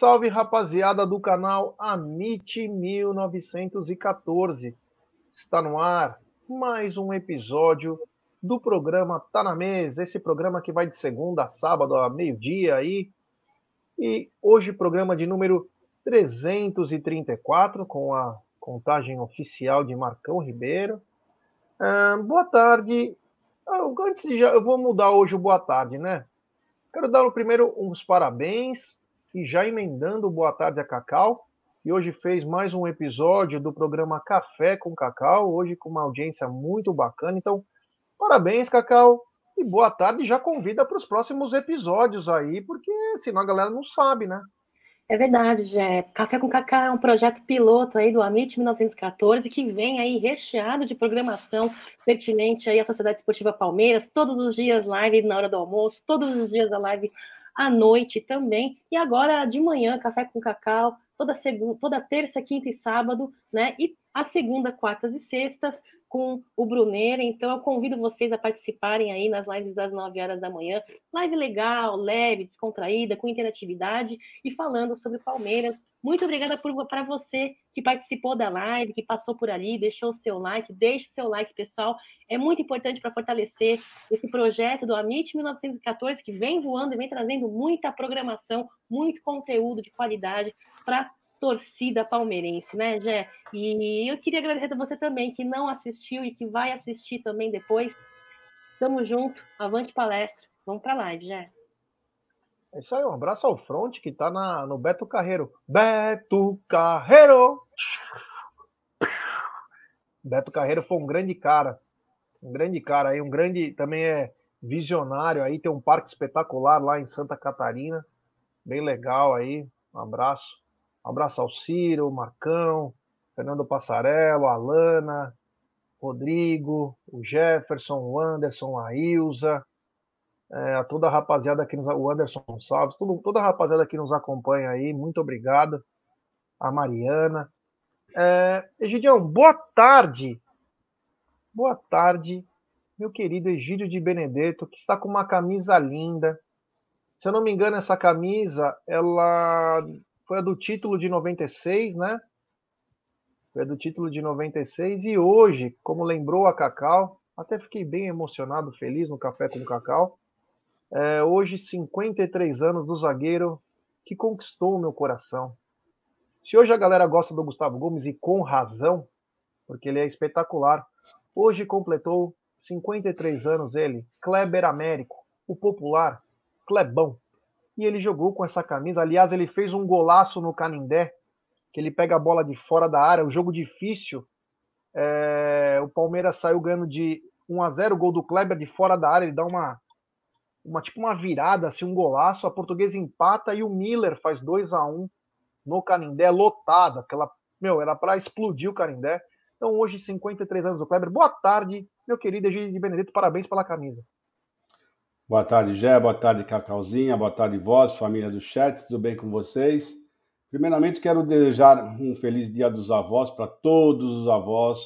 Salve, rapaziada do canal Amit 1914. Está no ar mais um episódio do programa Tá na Mesa. Esse programa que vai de segunda a sábado a meio-dia aí. E hoje programa de número 334 com a contagem oficial de Marcão Ribeiro. Boa tarde. Uh, antes de já, eu vou mudar hoje o boa tarde, né? Quero dar primeiro uns parabéns e já emendando boa tarde a Cacau, que hoje fez mais um episódio do programa Café com Cacau, hoje com uma audiência muito bacana. Então, parabéns, Cacau, e boa tarde. Já convida para os próximos episódios aí, porque senão a galera não sabe, né? É verdade, Jé. Café com Cacau é um projeto piloto aí do Amit 1914 que vem aí recheado de programação pertinente aí à Sociedade Esportiva Palmeiras, todos os dias live na hora do almoço, todos os dias a live à noite também. E agora de manhã, café com cacau, toda, segunda, toda terça, quinta e sábado, né? E a segunda, quartas e sextas com o Bruneira. Então eu convido vocês a participarem aí nas lives das 9 horas da manhã. Live legal, leve, descontraída, com interatividade e falando sobre Palmeiras, muito obrigada para você que participou da live, que passou por ali, deixou o seu like, deixe seu like, pessoal. É muito importante para fortalecer esse projeto do Amit 1914, que vem voando e vem trazendo muita programação, muito conteúdo de qualidade para torcida palmeirense, né, Jé? E eu queria agradecer a você também que não assistiu e que vai assistir também depois. Tamo junto, avante palestra. Vamos para a live, Jé. É isso aí, um abraço ao Front que tá na, no Beto Carreiro. Beto Carreiro! Beto Carreiro foi um grande cara. Um grande cara aí, um grande. Também é visionário aí, tem um parque espetacular lá em Santa Catarina. Bem legal aí. Um abraço. Um abraço ao Ciro, Marcão, Fernando Passarello, Alana, Rodrigo, o Jefferson, o Anderson, a Ilza, é, a toda a rapaziada que nos, o Anderson Salves, tudo, toda a rapaziada que nos acompanha aí, muito obrigado. A Mariana. É, Egidião, boa tarde. Boa tarde, meu querido Egídio de Benedetto, que está com uma camisa linda. Se eu não me engano, essa camisa, ela foi a do título de 96, né? Foi a do título de 96 e hoje, como lembrou a Cacau, até fiquei bem emocionado, feliz no café com Cacau. É, hoje, 53 anos do zagueiro que conquistou o meu coração. Se hoje a galera gosta do Gustavo Gomes e com razão, porque ele é espetacular, hoje completou 53 anos ele, Kleber Américo, o popular Klebão. E ele jogou com essa camisa. Aliás, ele fez um golaço no Canindé, que ele pega a bola de fora da área, um jogo difícil. É, o Palmeiras saiu ganhando de 1 a 0 o gol do Kleber de fora da área, ele dá uma uma tipo uma virada, assim, um golaço, a portuguesa empata e o Miller faz 2 a 1 no Canindé, lotado, aquela, meu, era para explodir o Canindé. Então hoje 53 anos do Kleber. Boa tarde, meu querido Egídio de Benedito, parabéns pela camisa. Boa tarde, Gé, boa tarde, Cacauzinha, boa tarde, vós, família do chat, tudo bem com vocês? Primeiramente, quero desejar um feliz Dia dos Avós para todos os avós,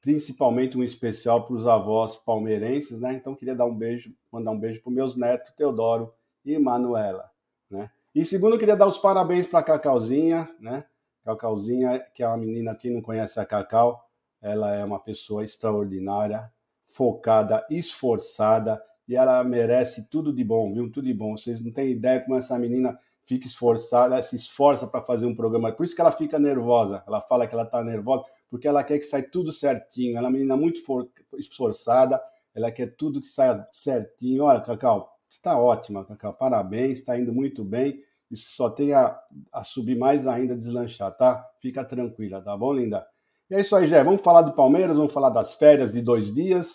principalmente um especial para os avós palmeirenses, né? Então queria dar um beijo, mandar um beijo para meus netos, Teodoro e Manuela, né? E segundo, queria dar os parabéns para a Cacauzinha, né? Cacauzinha, que é uma menina, quem não conhece a Cacau, ela é uma pessoa extraordinária, focada, esforçada, e ela merece tudo de bom, viu? Tudo de bom. Vocês não têm ideia como essa menina fica esforçada, se esforça para fazer um programa. Por isso que ela fica nervosa. Ela fala que ela está nervosa, porque ela quer que saia tudo certinho. Ela é uma menina muito esforçada, ela quer tudo que saia certinho. Olha, Cacau, está ótima, Cacau, parabéns, está indo muito bem. Isso só tem a, a, subir mais ainda, deslanchar, tá? Fica tranquila, tá bom, linda? E é isso aí, Jé. Vamos falar do Palmeiras, vamos falar das férias de dois dias.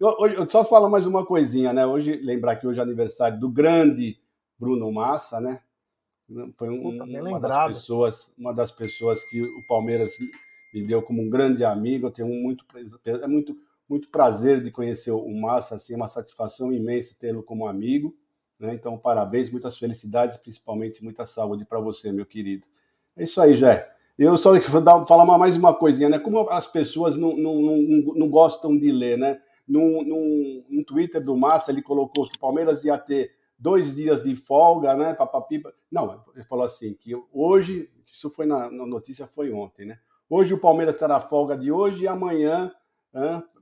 Eu, eu só falar mais uma coisinha, né? Hoje, lembrar que hoje é aniversário do grande Bruno Massa, né? Foi um, Puta, uma das pessoas, uma das pessoas que o Palmeiras me deu como um grande amigo. Eu tenho muito, é muito, muito prazer de conhecer o Massa, assim, é uma satisfação imensa tê-lo como amigo. Né? Então, parabéns, muitas felicidades, principalmente muita saúde para você, meu querido. É isso aí, Jé. Eu só vou falar mais uma coisinha, né? Como as pessoas não, não, não, não gostam de ler, né? No, no, Twitter do Massa, ele colocou que o Palmeiras ia ter dois dias de folga, né? Papapi. Não, ele falou assim que hoje, isso foi na, na notícia, foi ontem, né? Hoje o Palmeiras terá folga de hoje e amanhã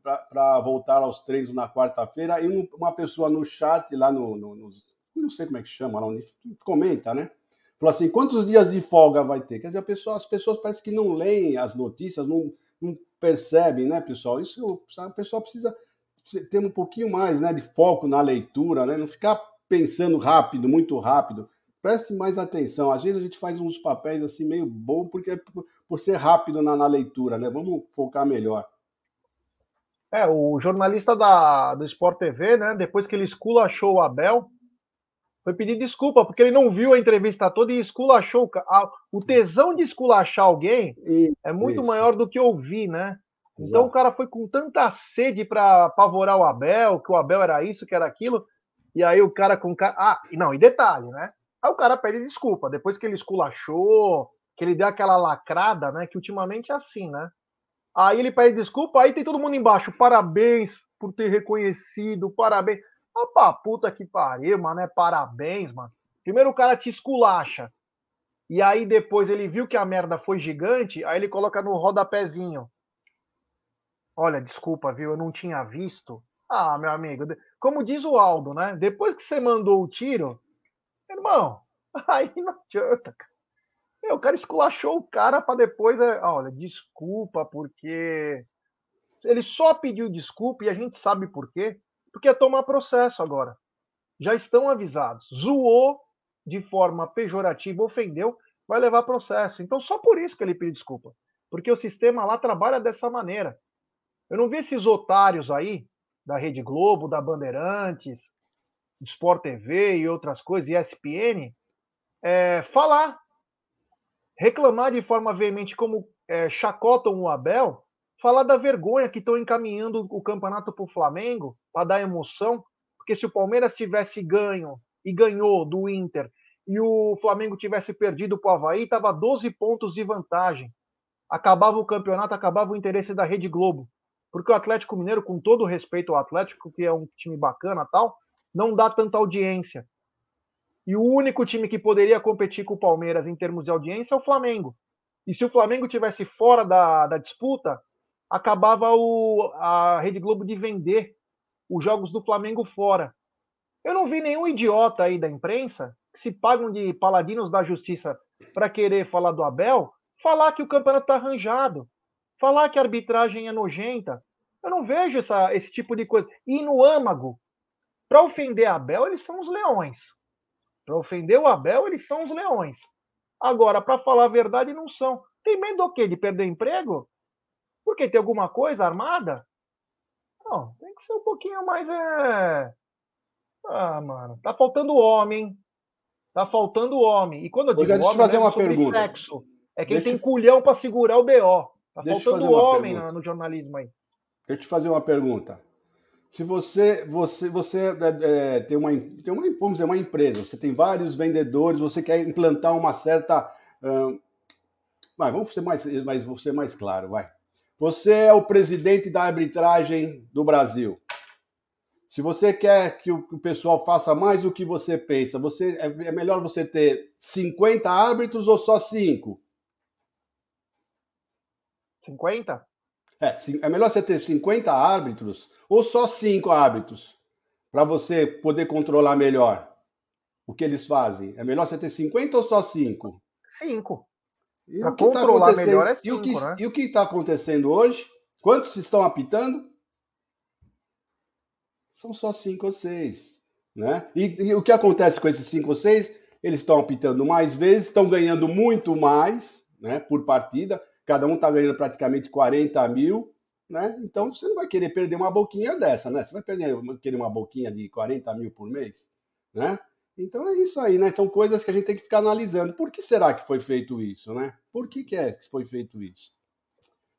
para voltar aos treinos na quarta-feira. E uma pessoa no chat, lá no, no, no, Não sei como é que chama, lá onde comenta, né? Falou assim: quantos dias de folga vai ter? Quer dizer, pessoa, as pessoas parecem que não leem as notícias, não, não percebem, né, pessoal? Isso o pessoal precisa ter um pouquinho mais né, de foco na leitura, né? Não ficar pensando rápido, muito rápido. Preste mais atenção. Às vezes a gente faz uns papéis assim meio bom porque é por, por ser rápido na, na, leitura, né? Vamos focar melhor. É, o jornalista da, do Sport TV, né? Depois que ele esculachou o Abel, foi pedir desculpa, porque ele não viu a entrevista toda e esculachou. O tesão de esculachar alguém isso, é muito isso. maior do que ouvir, né? Então Exato. o cara foi com tanta sede para apavorar o Abel, que o Abel era isso, que era aquilo, e aí o cara com. Ah, não, e detalhe, né? Aí o cara pede desculpa, depois que ele esculachou, que ele deu aquela lacrada, né? Que ultimamente é assim, né? Aí ele pede desculpa, aí tem todo mundo embaixo, parabéns por ter reconhecido, parabéns. Opa, puta que pariu, mano, é parabéns, mano. Primeiro o cara te esculacha, e aí depois ele viu que a merda foi gigante, aí ele coloca no rodapézinho. Olha, desculpa, viu, eu não tinha visto. Ah, meu amigo, como diz o Aldo, né? Depois que você mandou o tiro, irmão, aí não adianta, cara. O cara esculachou o cara para depois, é, olha, desculpa, porque ele só pediu desculpa e a gente sabe por quê, porque é tomar processo agora. Já estão avisados. Zoou de forma pejorativa, ofendeu, vai levar processo. Então, só por isso que ele pediu desculpa. Porque o sistema lá trabalha dessa maneira. Eu não vi esses otários aí da Rede Globo, da Bandeirantes, Sport TV e outras coisas, ESPN, é, falar, reclamar de forma veemente como é, chacotam o Abel, falar da vergonha que estão encaminhando o campeonato para o Flamengo, para dar emoção, porque se o Palmeiras tivesse ganho e ganhou do Inter e o Flamengo tivesse perdido para o Havaí, estava 12 pontos de vantagem. Acabava o campeonato, acabava o interesse da Rede Globo porque o Atlético Mineiro, com todo respeito ao Atlético, que é um time bacana tal, não dá tanta audiência. E o único time que poderia competir com o Palmeiras em termos de audiência é o Flamengo. E se o Flamengo tivesse fora da, da disputa, acabava o, a Rede Globo de vender os jogos do Flamengo fora. Eu não vi nenhum idiota aí da imprensa que se pagam de paladinos da justiça para querer falar do Abel, falar que o campeonato está arranjado, Falar que a arbitragem é nojenta, eu não vejo essa, esse tipo de coisa. E no âmago, para ofender Abel, eles são os leões. Para ofender o Abel, eles são os leões. Agora, para falar a verdade, não são. Tem medo do quê? De perder emprego? Porque tem alguma coisa armada? Não, tem que ser um pouquinho mais. É... Ah, mano, tá faltando homem. Tá faltando homem. E quando eu digo homem, fazer é uma pergunta. sexo. É quem deixa... tem culhão para segurar o BO. Tá Deixa faltando homem no, no jornalismo aí. Deixa eu te fazer uma pergunta. Se você você você é, é, tem, uma, tem uma vamos dizer uma empresa, você tem vários vendedores, você quer implantar uma certa hum, vai, vamos ser mais, mais ser mais claro, vai. Você é o presidente da arbitragem do Brasil. Se você quer que o, pessoal faça mais do que você pensa, você é, é melhor você ter 50 árbitros ou só 5? 50? É, é melhor você ter 50 árbitros ou só 5 árbitros para você poder controlar melhor o que eles fazem. É melhor você ter 50 ou só 5? 5. Para tá controlar tá melhor é 5, e o que, né? E o que está acontecendo hoje? Quantos estão apitando? São só 5 ou 6. Né? E, e, o que acontece com esses 5 ou 6? Eles estão apitando mais vezes, estão ganhando muito mais né, por partida cada um está ganhando praticamente 40 mil, né? Então você não vai querer perder uma boquinha dessa, né? Você vai perder, querer uma boquinha de 40 mil por mês, né? Então é isso aí, né? São coisas que a gente tem que ficar analisando. Por que será que foi feito isso, né? Por que, que é que foi feito isso?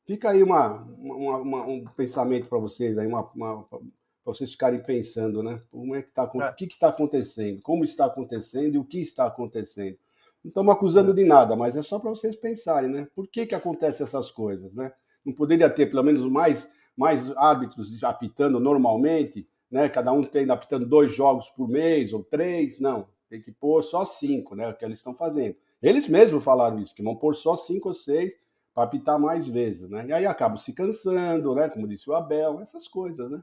Fica aí uma, uma, uma um pensamento para vocês aí, uma, uma para vocês ficarem pensando, né? Como é que tá, é. o que está acontecendo, como está acontecendo e o que está acontecendo. Não estamos acusando de nada, mas é só para vocês pensarem, né? Por que, que acontecem essas coisas, né? Não poderia ter pelo menos mais, mais árbitros apitando normalmente, né? Cada um tem apitando dois jogos por mês ou três, não. Tem que pôr só cinco, né? O que eles estão fazendo. Eles mesmos falaram isso, que vão pôr só cinco ou seis para apitar mais vezes, né? E aí acabam se cansando, né? Como disse o Abel, essas coisas, né?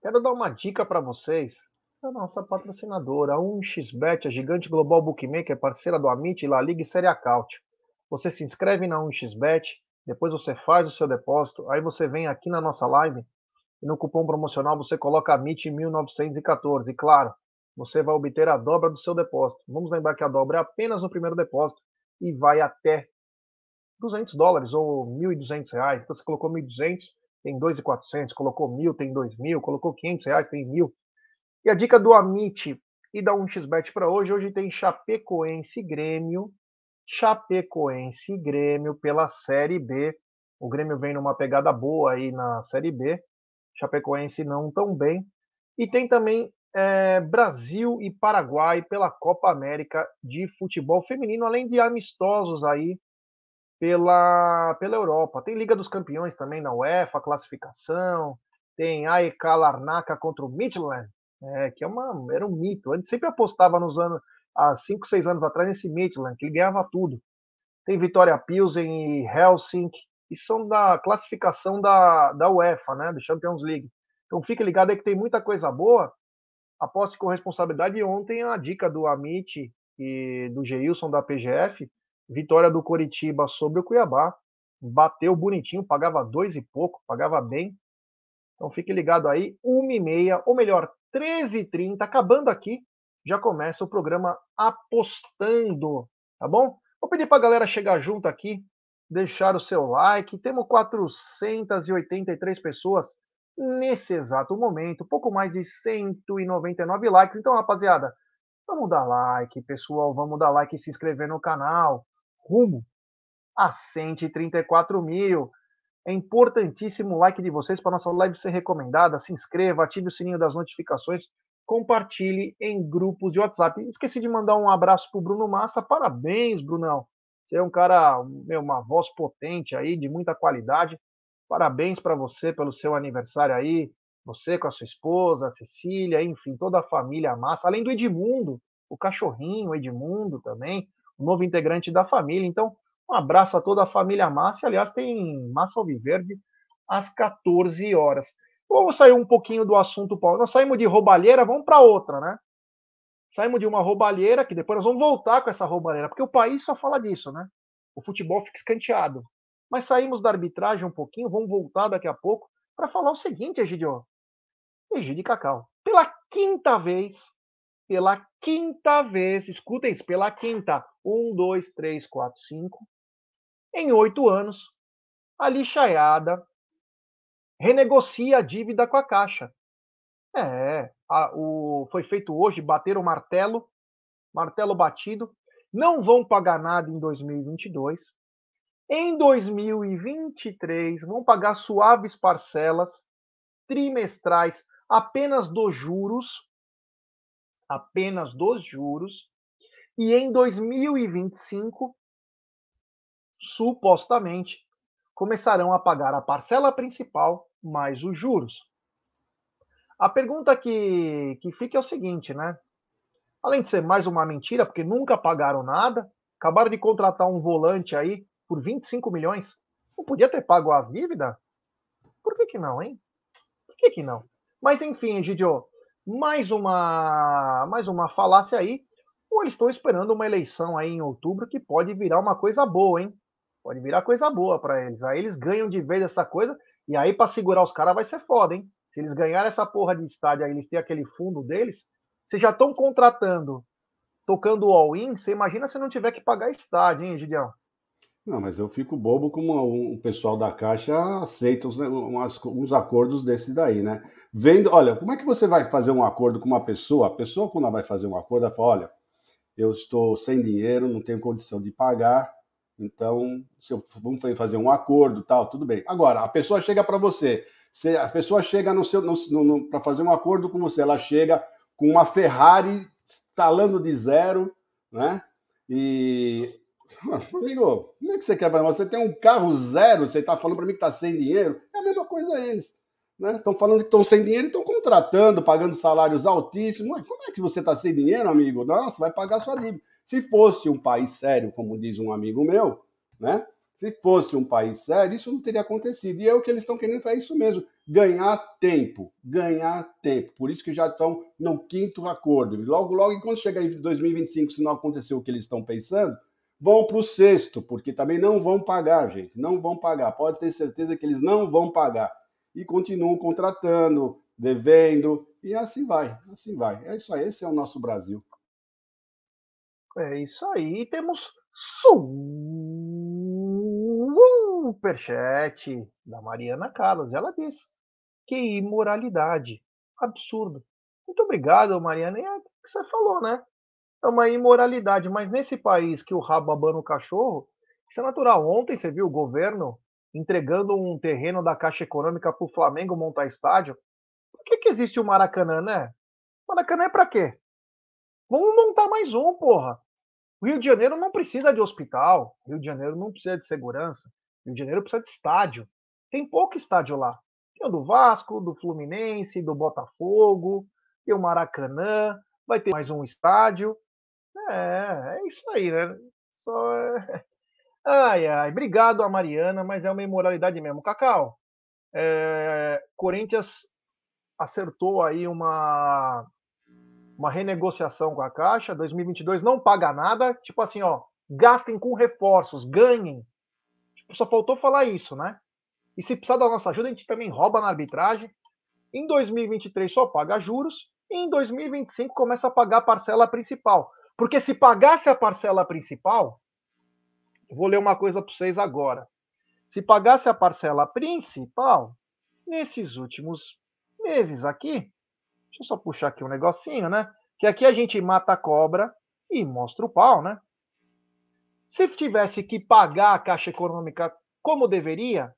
Quero dar uma dica para vocês a nossa patrocinadora, a 1xBet, a gigante global bookmaker, parceira do Amit, La Liga e Série Acaute. Você se inscreve na 1xBet, depois você faz o seu depósito, aí você vem aqui na nossa live e no cupom promocional você coloca Amit 1914. E claro, você vai obter a dobra do seu depósito. Vamos lembrar que a dobra é apenas no primeiro depósito e vai até 200 dólares ou 1.200 reais. Então você colocou 1.200, tem 2.400, colocou 1.000, tem 2.000, colocou 500 reais, tem 1.000. E a dica do Amit e da 1xBet para hoje, hoje tem Chapecoense Grêmio, Chapecoense Grêmio pela Série B. O Grêmio vem numa pegada boa aí na Série B. Chapecoense não tão bem. E tem também é, Brasil e Paraguai pela Copa América de futebol feminino, além de amistosos aí pela, pela Europa. Tem Liga dos Campeões também na UEFA, classificação. Tem AEK Larnaca contra o Midland, é, que é uma, era um mito. A gente sempre apostava nos anos, há 5, 6 anos atrás, nesse Midland, que ganhava tudo. Tem Vitória Pilsen e Helsinki, e são da classificação da, da UEFA, né, do Champions League. Então fique ligado aí que tem muita coisa boa. Aposte com responsabilidade. Ontem a dica do Amit e do Geilson da PGF, vitória do Coritiba sobre o Cuiabá. Bateu bonitinho, pagava dois e pouco, pagava bem. Então fique ligado aí, uma e meia, ou melhor, 13h30, acabando aqui, já começa o programa Apostando, tá bom? Vou pedir para a galera chegar junto aqui, deixar o seu like. Temos 483 pessoas nesse exato momento, pouco mais de 199 likes. Então, rapaziada, vamos dar like, pessoal, vamos dar like e se inscrever no canal. Rumo a 134 mil. É importantíssimo o like de vocês para nossa live ser recomendada. Se inscreva, ative o sininho das notificações, compartilhe em grupos de WhatsApp. Esqueci de mandar um abraço para o Bruno Massa. Parabéns, Brunão. Você é um cara, meu, uma voz potente aí, de muita qualidade. Parabéns para você pelo seu aniversário aí. Você com a sua esposa, a Cecília, enfim, toda a família Massa. Além do Edmundo, o cachorrinho Edmundo também, o novo integrante da família. Então, um abraço a toda a família Massa. Aliás, tem Massa Alviverde às 14 horas. Vamos sair um pouquinho do assunto, Paulo. Nós saímos de roubalheira, vamos para outra, né? Saímos de uma roubalheira, que depois nós vamos voltar com essa roubalheira, porque o país só fala disso, né? O futebol fica escanteado. Mas saímos da arbitragem um pouquinho, vamos voltar daqui a pouco para falar o seguinte, Egidio. Egidio Cacau, pela quinta vez, pela quinta vez, escutem isso, pela quinta, um, dois, três, quatro, cinco, em oito anos, a lixaiada renegocia a dívida com a Caixa. É, a, o, foi feito hoje, bater o martelo, martelo batido, não vão pagar nada em 2022. Em 2023, vão pagar suaves parcelas trimestrais apenas dos juros, apenas dos juros, e em 2025, supostamente, começarão a pagar a parcela principal mais os juros. A pergunta que, que fica é o seguinte, né? Além de ser mais uma mentira, porque nunca pagaram nada, acabaram de contratar um volante aí por 25 milhões. Não podia ter pago as dívidas? Por que, que não, hein? Por que, que não? Mas enfim, Gidio, mais uma, mais uma falácia aí. Ou estão esperando uma eleição aí em outubro que pode virar uma coisa boa, hein? Pode virar coisa boa para eles. Aí eles ganham de vez essa coisa, e aí para segurar os caras vai ser foda, hein? Se eles ganharem essa porra de estádio aí, eles têm aquele fundo deles, vocês já estão contratando, tocando o all-in, você imagina se não tiver que pagar estádio, hein, Gideão? Não, mas eu fico bobo como o pessoal da Caixa aceita uns, uns, acordos desses daí, né? Vendo, olha, como é que você vai fazer um acordo com uma pessoa? A pessoa, quando ela vai fazer um acordo, ela fala: olha, eu estou sem dinheiro, não tenho condição de pagar, então, se eu, vamos fazer um acordo, tal, tudo bem. Agora, a pessoa chega para você, a pessoa chega no seu para fazer um acordo com você, ela chega com uma Ferrari instalando de zero, né? E amigo, como é que você quer? Você tem um carro zero, você está falando para mim que está sem dinheiro? É a mesma coisa eles. Né? Estão falando que estão sem dinheiro e estão contratando, pagando salários altíssimos. Como é que você está sem dinheiro, amigo? Não, você vai pagar sua dívida. Se fosse um país sério, como diz um amigo meu, né? Se fosse um país sério, isso não teria acontecido. E é o que eles estão querendo fazer isso mesmo: ganhar tempo. Ganhar tempo. Por isso que já estão no quinto acordo. Logo, logo, quando chegar em 2025, se não acontecer o que eles estão pensando, vão para o sexto, porque também não vão pagar, gente. Não vão pagar. Pode ter certeza que eles não vão pagar e continuam contratando, devendo, e assim vai, assim vai. É isso aí, esse é o nosso Brasil. É isso aí, temos superchat da Mariana Carlos. Ela disse que imoralidade, absurdo. Muito obrigado, Mariana. E é o que você falou, né? É uma imoralidade, mas nesse país que o rabo abana o cachorro, isso é natural. Ontem você viu o governo entregando um terreno da Caixa Econômica para o Flamengo montar estádio. Por que, que existe o Maracanã, né? Maracanã é para quê? Vamos montar mais um, porra. O Rio de Janeiro não precisa de hospital. O Rio de Janeiro não precisa de segurança. Rio de Janeiro precisa de estádio. Tem pouco estádio lá. Tem o do Vasco, do Fluminense, do Botafogo, tem o Maracanã, vai ter mais um estádio. É, é isso aí, né? Só é... Ai, ai, obrigado a Mariana, mas é uma imoralidade mesmo. Cacau, é, Corinthians acertou aí uma, uma renegociação com a Caixa, 2022 não paga nada, tipo assim, ó, gastem com reforços, ganhem. Só faltou falar isso, né? E se precisar da nossa ajuda, a gente também rouba na arbitragem. Em 2023 só paga juros, e em 2025 começa a pagar a parcela principal. Porque se pagasse a parcela principal, Vou ler uma coisa para vocês agora. Se pagasse a parcela principal, nesses últimos meses aqui, deixa eu só puxar aqui um negocinho, né? Que aqui a gente mata a cobra e mostra o pau, né? Se tivesse que pagar a Caixa Econômica como deveria,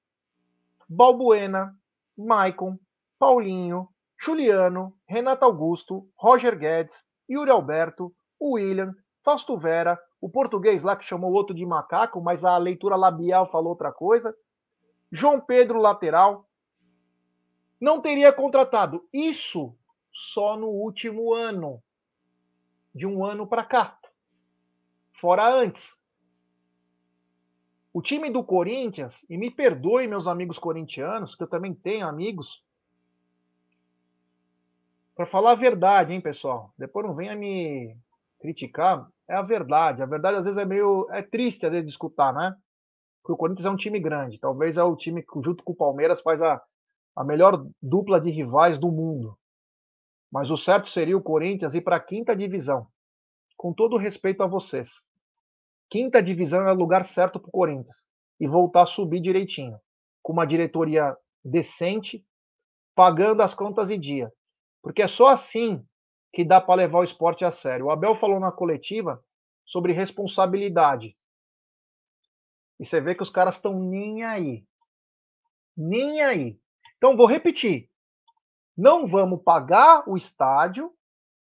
Balbuena, Maicon, Paulinho, Juliano, Renato Augusto, Roger Guedes, Yuri Alberto, William, Fausto Vera, o português lá que chamou outro de macaco, mas a leitura labial falou outra coisa. João Pedro, lateral. Não teria contratado. Isso só no último ano. De um ano para cá. Fora antes. O time do Corinthians, e me perdoe meus amigos corintianos, que eu também tenho amigos. Para falar a verdade, hein, pessoal? Depois não venha me criticar, é a verdade. A verdade às vezes é meio é triste às vezes de escutar, né? Porque o Corinthians é um time grande. Talvez é o time que junto com o Palmeiras faz a, a melhor dupla de rivais do mundo. Mas o certo seria o Corinthians ir para a quinta divisão. Com todo respeito a vocês. Quinta divisão é o lugar certo para o Corinthians. E voltar a subir direitinho. Com uma diretoria decente, pagando as contas em dia. Porque é só assim que dá para levar o esporte a sério. O Abel falou na coletiva sobre responsabilidade. E você vê que os caras estão nem aí. Nem aí. Então, vou repetir. Não vamos pagar o estádio.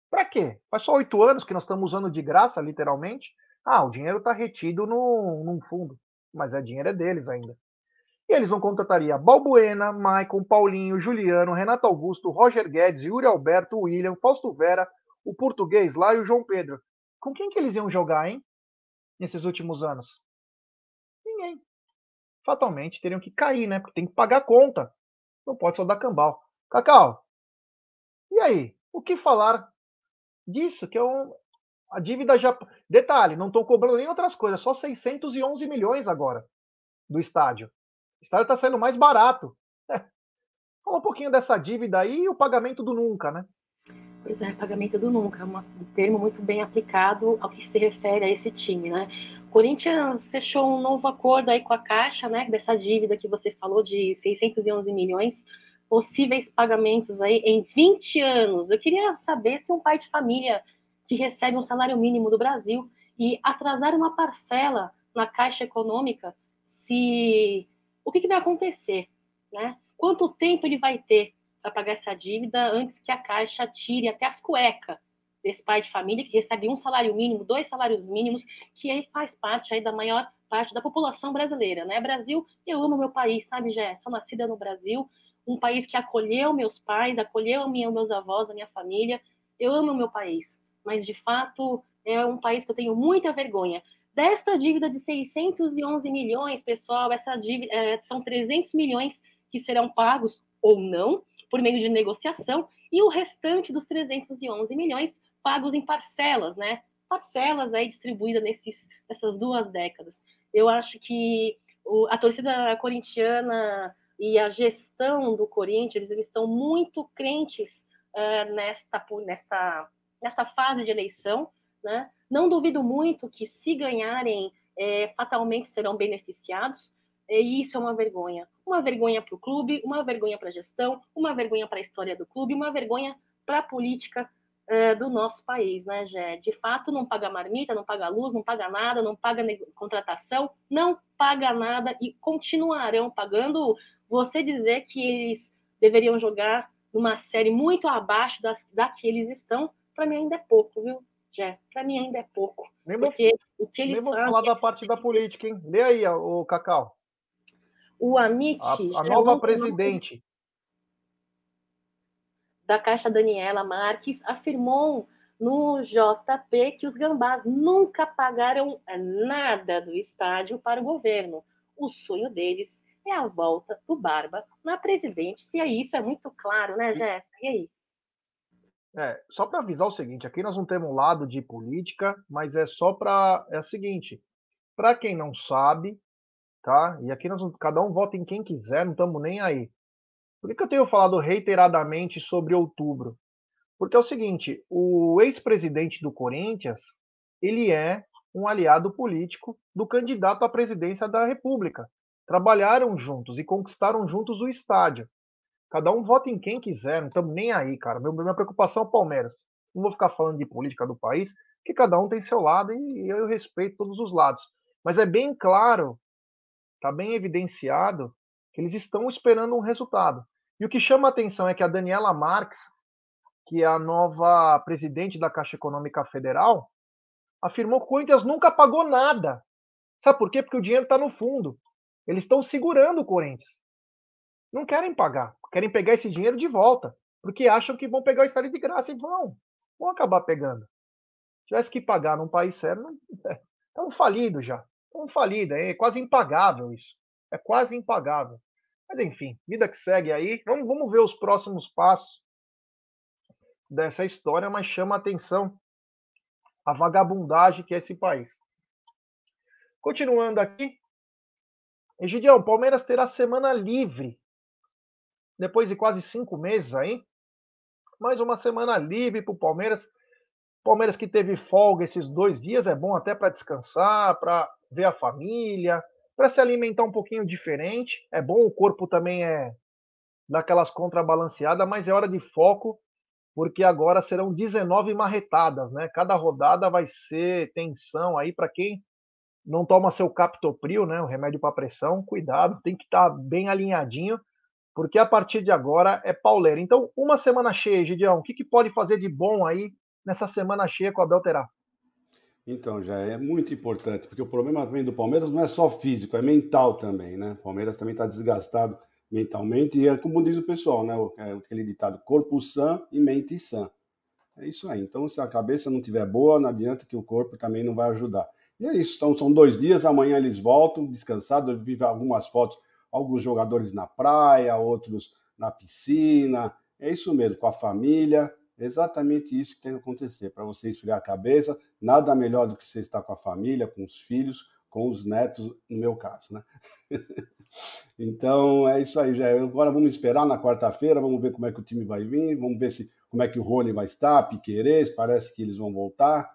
Para quê? Faz só oito anos que nós estamos usando de graça, literalmente. Ah, o dinheiro está retido no, num fundo. Mas é dinheiro é deles ainda. E eles vão contrataria Balbuena, Maicon, Paulinho, Juliano, Renato Augusto, Roger Guedes, Yuri Alberto, William, Fausto Vera, o português lá e o João Pedro. Com quem que eles iam jogar, hein? Nesses últimos anos? Ninguém. Fatalmente teriam que cair, né? Porque tem que pagar a conta. Não pode só dar cambal. Cacau, e aí? O que falar disso? Que é um, a dívida já. Detalhe, não estão cobrando nem outras coisas, só 611 milhões agora do estádio. O estádio está sendo mais barato. É. Fala um pouquinho dessa dívida aí e o pagamento do nunca, né? Pois é, pagamento do nunca, um termo muito bem aplicado ao que se refere a esse time, né? Corinthians fechou um novo acordo aí com a Caixa, né, dessa dívida que você falou de 611 milhões, possíveis pagamentos aí em 20 anos. Eu queria saber se um pai de família que recebe um salário mínimo do Brasil e atrasar uma parcela na Caixa Econômica, se o que, que vai acontecer, né? Quanto tempo ele vai ter para pagar essa dívida antes que a Caixa tire até as cuecas desse pai de família que recebe um salário mínimo, dois salários mínimos, que aí faz parte aí da maior parte da população brasileira, né? Brasil, eu amo meu país, sabe, Jé? Sou nascida no Brasil, um país que acolheu meus pais, acolheu minha, meus avós, a minha família. Eu amo meu país, mas de fato é um país que eu tenho muita vergonha. Desta dívida de 611 milhões, pessoal, essa dívida é, são 300 milhões que serão pagos ou não por meio de negociação e o restante dos 311 milhões pagos em parcelas, né? Parcelas aí distribuídas nesses, nessas duas décadas. Eu acho que o, a torcida corintiana e a gestão do Corinthians eles estão muito crentes uh, nesta, nesta, nesta fase de eleição. Né? Não duvido muito que, se ganharem, é, fatalmente serão beneficiados. E isso é uma vergonha. Uma vergonha para o clube, uma vergonha para a gestão, uma vergonha para a história do clube, uma vergonha para a política é, do nosso país, né, Gé? De fato, não paga marmita, não paga luz, não paga nada, não paga contratação, não paga nada e continuarão pagando. Você dizer que eles deveriam jogar numa série muito abaixo das, da que eles estão, para mim ainda é pouco, viu, Jé? Para mim ainda é pouco. Nem porque vou, o que eles nem vou falar da parte da política, hein? Lê aí, o Cacau. O Amit. A, a nova presidente da Caixa Daniela Marques afirmou no JP que os gambás nunca pagaram nada do estádio para o governo. O sonho deles é a volta do Barba na presidência. E aí, isso é muito claro, né, Jéssica? E aí? É, só para avisar o seguinte, aqui nós não temos um lado de política, mas é só para é o seguinte, para quem não sabe, tá? E aqui nós cada um vota em quem quiser, não estamos nem aí. Por que eu tenho falado reiteradamente sobre outubro? Porque é o seguinte, o ex-presidente do Corinthians, ele é um aliado político do candidato à presidência da República. Trabalharam juntos e conquistaram juntos o estádio. Cada um vota em quem quiser, não estamos nem aí, cara. minha preocupação é o Palmeiras. Não vou ficar falando de política do país, que cada um tem seu lado e eu respeito todos os lados. Mas é bem claro, está bem evidenciado que eles estão esperando um resultado. E o que chama a atenção é que a Daniela Marques, que é a nova presidente da Caixa Econômica Federal, afirmou que o Corinthians nunca pagou nada. Sabe por quê? Porque o dinheiro está no fundo. Eles estão segurando o Corinthians. Não querem pagar. Querem pegar esse dinheiro de volta. Porque acham que vão pegar o estádio de graça e vão. Vão acabar pegando. Se tivesse que pagar num país sério, não... estão falidos já. Estão falidos. É quase impagável isso. É quase impagável. Mas enfim, vida que segue aí. Vamos, vamos ver os próximos passos dessa história, mas chama a atenção a vagabundagem que é esse país. Continuando aqui. Egidião, Palmeiras terá semana livre. Depois de quase cinco meses aí. Mais uma semana livre para o Palmeiras. Palmeiras que teve folga esses dois dias, é bom até para descansar, para ver a família, para se alimentar um pouquinho diferente. É bom, o corpo também é daquelas contrabalanceadas, mas é hora de foco, porque agora serão 19 marretadas, né? Cada rodada vai ser tensão aí para quem não toma seu captopril, né? O remédio para pressão, cuidado, tem que estar tá bem alinhadinho, porque a partir de agora é pauleira. Então, uma semana cheia, Gideão, o que, que pode fazer de bom aí nessa semana cheia com a Belterá? Então, já é muito importante, porque o problema também do Palmeiras não é só físico, é mental também, né? O Palmeiras também está desgastado mentalmente e é como diz o pessoal, né? É aquele ditado, corpo sã e mente sã. É isso aí. Então, se a cabeça não estiver boa, não adianta que o corpo também não vai ajudar. E é isso. Então, são dois dias, amanhã eles voltam descansados. Eu vi algumas fotos, alguns jogadores na praia, outros na piscina. É isso mesmo, com a família exatamente isso que tem que acontecer, para você esfriar a cabeça. Nada melhor do que você estar com a família, com os filhos, com os netos, no meu caso, né? então é isso aí, já. Agora vamos esperar na quarta-feira, vamos ver como é que o time vai vir, vamos ver se como é que o Rony vai estar, Piquerez, parece que eles vão voltar.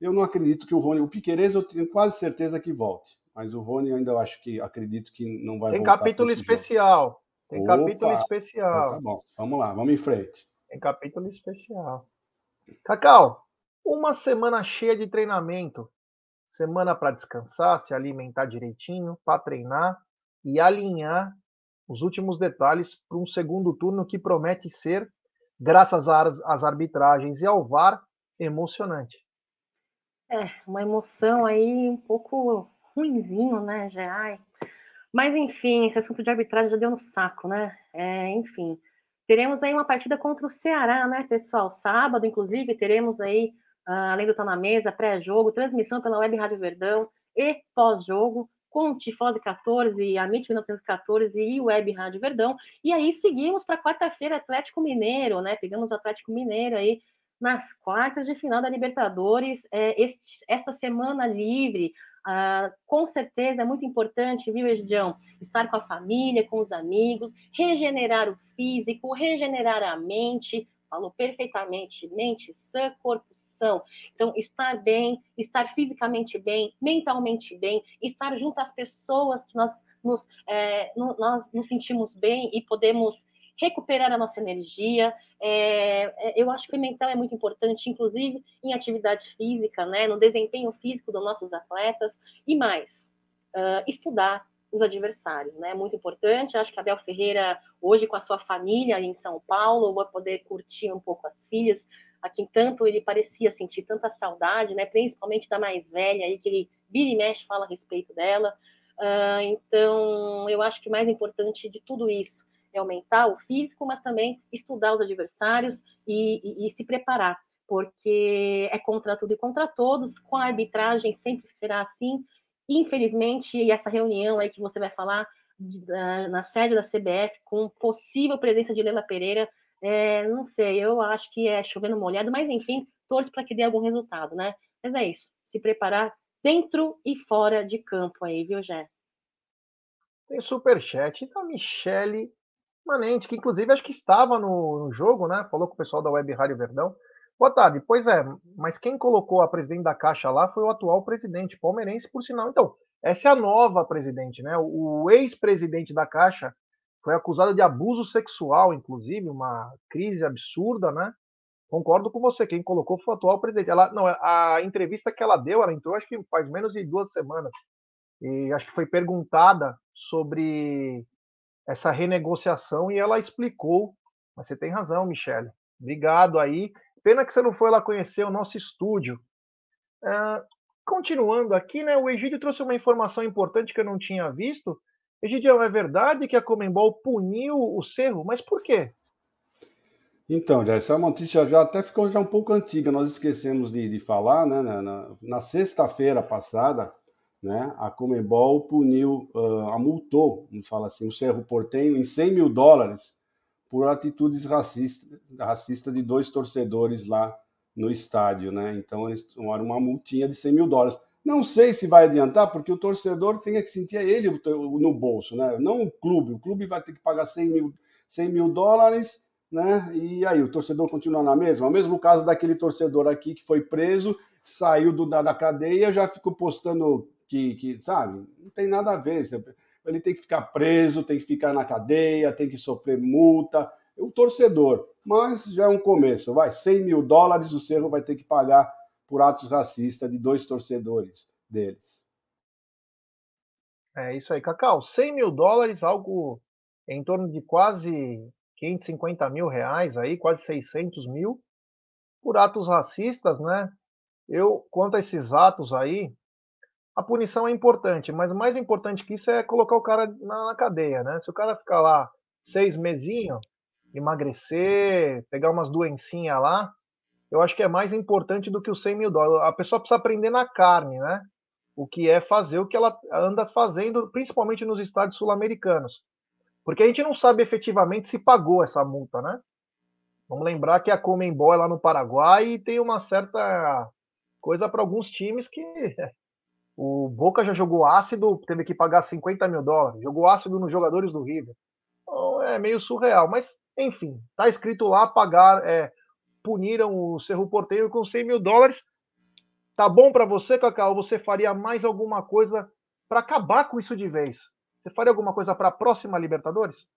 Eu não acredito que o Rony, o Piquerez eu tenho quase certeza que volte, mas o Rony eu ainda acho que acredito que não vai Tem voltar. Capítulo especial. Jogo. Tem Opa, capítulo especial. Então tá bom, vamos lá, vamos em frente. Tem capítulo especial. Cacau, uma semana cheia de treinamento. Semana para descansar, se alimentar direitinho, para treinar e alinhar os últimos detalhes para um segundo turno que promete ser, graças às arbitragens e ao VAR, emocionante. É, uma emoção aí um pouco ruinzinho, né, Ai, Mas, enfim, esse assunto de arbitragem já deu no saco, né? É, enfim, teremos aí uma partida contra o Ceará, né, pessoal? Sábado, inclusive, teremos aí, uh, além do Tá na Mesa, pré-jogo, transmissão pela Web Rádio Verdão e pós-jogo, com Tifose 14, a MIT 1914 e Web Rádio Verdão. E aí seguimos para quarta-feira, Atlético Mineiro, né? Pegamos o Atlético Mineiro aí nas quartas de final da Libertadores. É, este, esta semana livre, ah, com certeza é muito importante, viu, Egidião? Estar com a família, com os amigos, regenerar o físico, regenerar a mente. Falou perfeitamente, mente sã, corpo são. Então, estar bem, estar fisicamente bem, mentalmente bem, estar junto às pessoas que nós nos, é, no, nós nos sentimos bem e podemos recuperar a nossa energia. É, é, eu acho que o mental é muito importante, inclusive em atividade física, né, no desempenho físico dos nossos atletas e mais, uh, estudar os adversários, né? Muito importante. Acho que Abel Ferreira hoje com a sua família em São Paulo vai poder curtir um pouco as filhas, a quem tanto ele parecia sentir tanta saudade, né? Principalmente da mais velha aí que ele vira e mexe fala a respeito dela. Uh, então, eu acho que o mais importante de tudo isso é aumentar o físico, mas também estudar os adversários e, e, e se preparar, porque é contra tudo e contra todos, com a arbitragem sempre será assim. Infelizmente, e essa reunião aí que você vai falar na sede da CBF, com possível presença de Leila Pereira, é, não sei, eu acho que é chovendo molhado, mas enfim, torço para que dê algum resultado, né? Mas é isso, se preparar dentro e fora de campo aí, viu, Jé? Tem superchat da Michele Manente, que inclusive acho que estava no, no, jogo, né? Falou com o pessoal da Web Rádio Verdão. Boa tarde. Pois é, mas quem colocou a presidente da Caixa lá foi o atual presidente, palmeirense, por sinal. Então, essa é a nova presidente, né? O, o ex-presidente da Caixa foi acusado de abuso sexual, inclusive, uma crise absurda, né? Concordo com você, quem colocou foi o atual presidente. Ela, não, a entrevista que ela deu, ela entrou acho que faz menos de duas semanas. E acho que foi perguntada sobre essa renegociação e ela explicou. Mas você tem razão, Michele. Obrigado aí. Pena que você não foi lá conhecer o nosso estúdio. Uh, continuando aqui, né? O Egídio trouxe uma informação importante que eu não tinha visto. Egidião, é verdade que a Comembol puniu o Cerro, mas por quê? Então, já essa notícia já até ficou já um pouco antiga, nós esquecemos de, de falar, né? Na, na, na sexta-feira passada, né? A Comembol puniu, uh, multou, vamos falar assim, o Cerro Portenho em 100 mil dólares por atitudes racistas racista de dois torcedores lá no estádio, né? Então eles tomaram uma multinha de 100 mil dólares. Não sei se vai adiantar, porque o torcedor tem que sentir ele no bolso, né? Não o clube. O clube vai ter que pagar 100 mil, 100 mil dólares, né? E aí, o torcedor continua na mesma? O mesmo caso daquele torcedor aqui que foi preso, saiu do, da, da cadeia, já ficou postando que, que, sabe? Não tem nada a ver. Ele tem que ficar preso, tem que ficar na cadeia, tem que sofrer multa. O torcedor. Mas já é um começo. Vai, 100 mil dólares o Cerro vai ter que pagar por atos racistas de dois torcedores deles. É isso aí, Cacau. 100 mil dólares, algo em torno de quase 550 mil reais, aí, quase 600 mil, por atos racistas, né? Eu, quanto a esses atos aí, a punição é importante, mas mais importante que isso é colocar o cara na, na cadeia, né? Se o cara ficar lá seis mesinhos, emagrecer, pegar umas doencinhas lá, eu acho que é mais importante do que os 100 mil dólares. A pessoa precisa aprender na carne, né? O que é fazer o que ela anda fazendo, principalmente nos estádios sul-americanos. Porque a gente não sabe efetivamente se pagou essa multa, né? Vamos lembrar que a Comembol é lá no Paraguai e tem uma certa coisa para alguns times que o Boca já jogou ácido, teve que pagar 50 mil dólares, jogou ácido nos jogadores do River. Então, é meio surreal, mas enfim, tá escrito lá pagar é, puniram o Cerro Porteiro com 100 mil dólares. Tá bom para você, Cacau? Você faria mais alguma coisa para acabar com isso de vez? Você faria alguma coisa para a próxima Libertadores?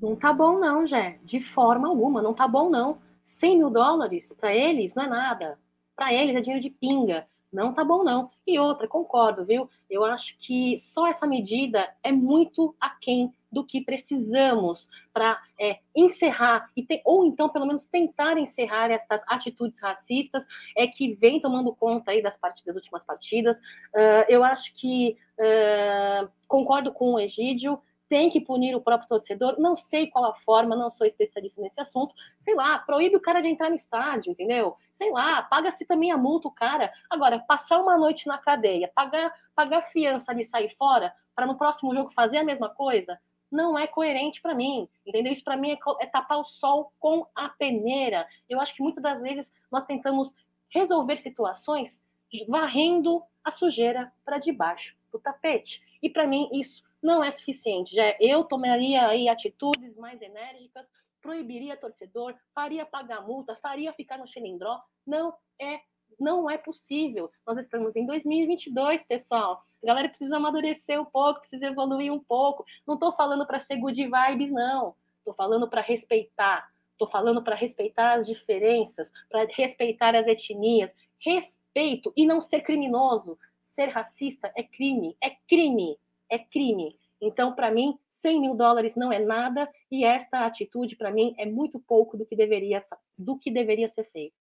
Não tá bom, não, Jé. De forma alguma, não tá bom, não. 100 mil dólares para eles não é nada. Para eles é dinheiro de pinga. Não tá bom, não. E outra, concordo, viu? Eu acho que só essa medida é muito aquém do que precisamos para é, encerrar, e ou então, pelo menos, tentar encerrar essas atitudes racistas é, que vem tomando conta aí das, partidas, das últimas partidas. Uh, eu acho que uh, concordo com o Egídio, tem que punir o próprio torcedor. Não sei qual a forma, não sou especialista nesse assunto. Sei lá, proíbe o cara de entrar no estádio, entendeu? Sei lá, paga-se também a multa o cara. Agora, passar uma noite na cadeia, pagar, pagar fiança de sair fora, para no próximo jogo fazer a mesma coisa, não é coerente para mim, entendeu? Isso para mim é, é tapar o sol com a peneira. Eu acho que muitas das vezes nós tentamos resolver situações varrendo a sujeira para debaixo do tapete. E para mim isso não é suficiente. Já eu tomaria aí atitudes mais enérgicas, proibiria torcedor, faria pagar multa, faria ficar no xilindró. Não é, não é possível. Nós estamos em 2022, pessoal. A galera precisa amadurecer um pouco, precisa evoluir um pouco. Não estou falando para ser good vibes, não. Estou falando para respeitar. Estou falando para respeitar as diferenças, para respeitar as etnias. Respeito e não ser criminoso. Ser racista é crime, é crime é crime. Então, para mim, 100 mil dólares não é nada e esta atitude, para mim, é muito pouco do que deveria, do que deveria ser feito.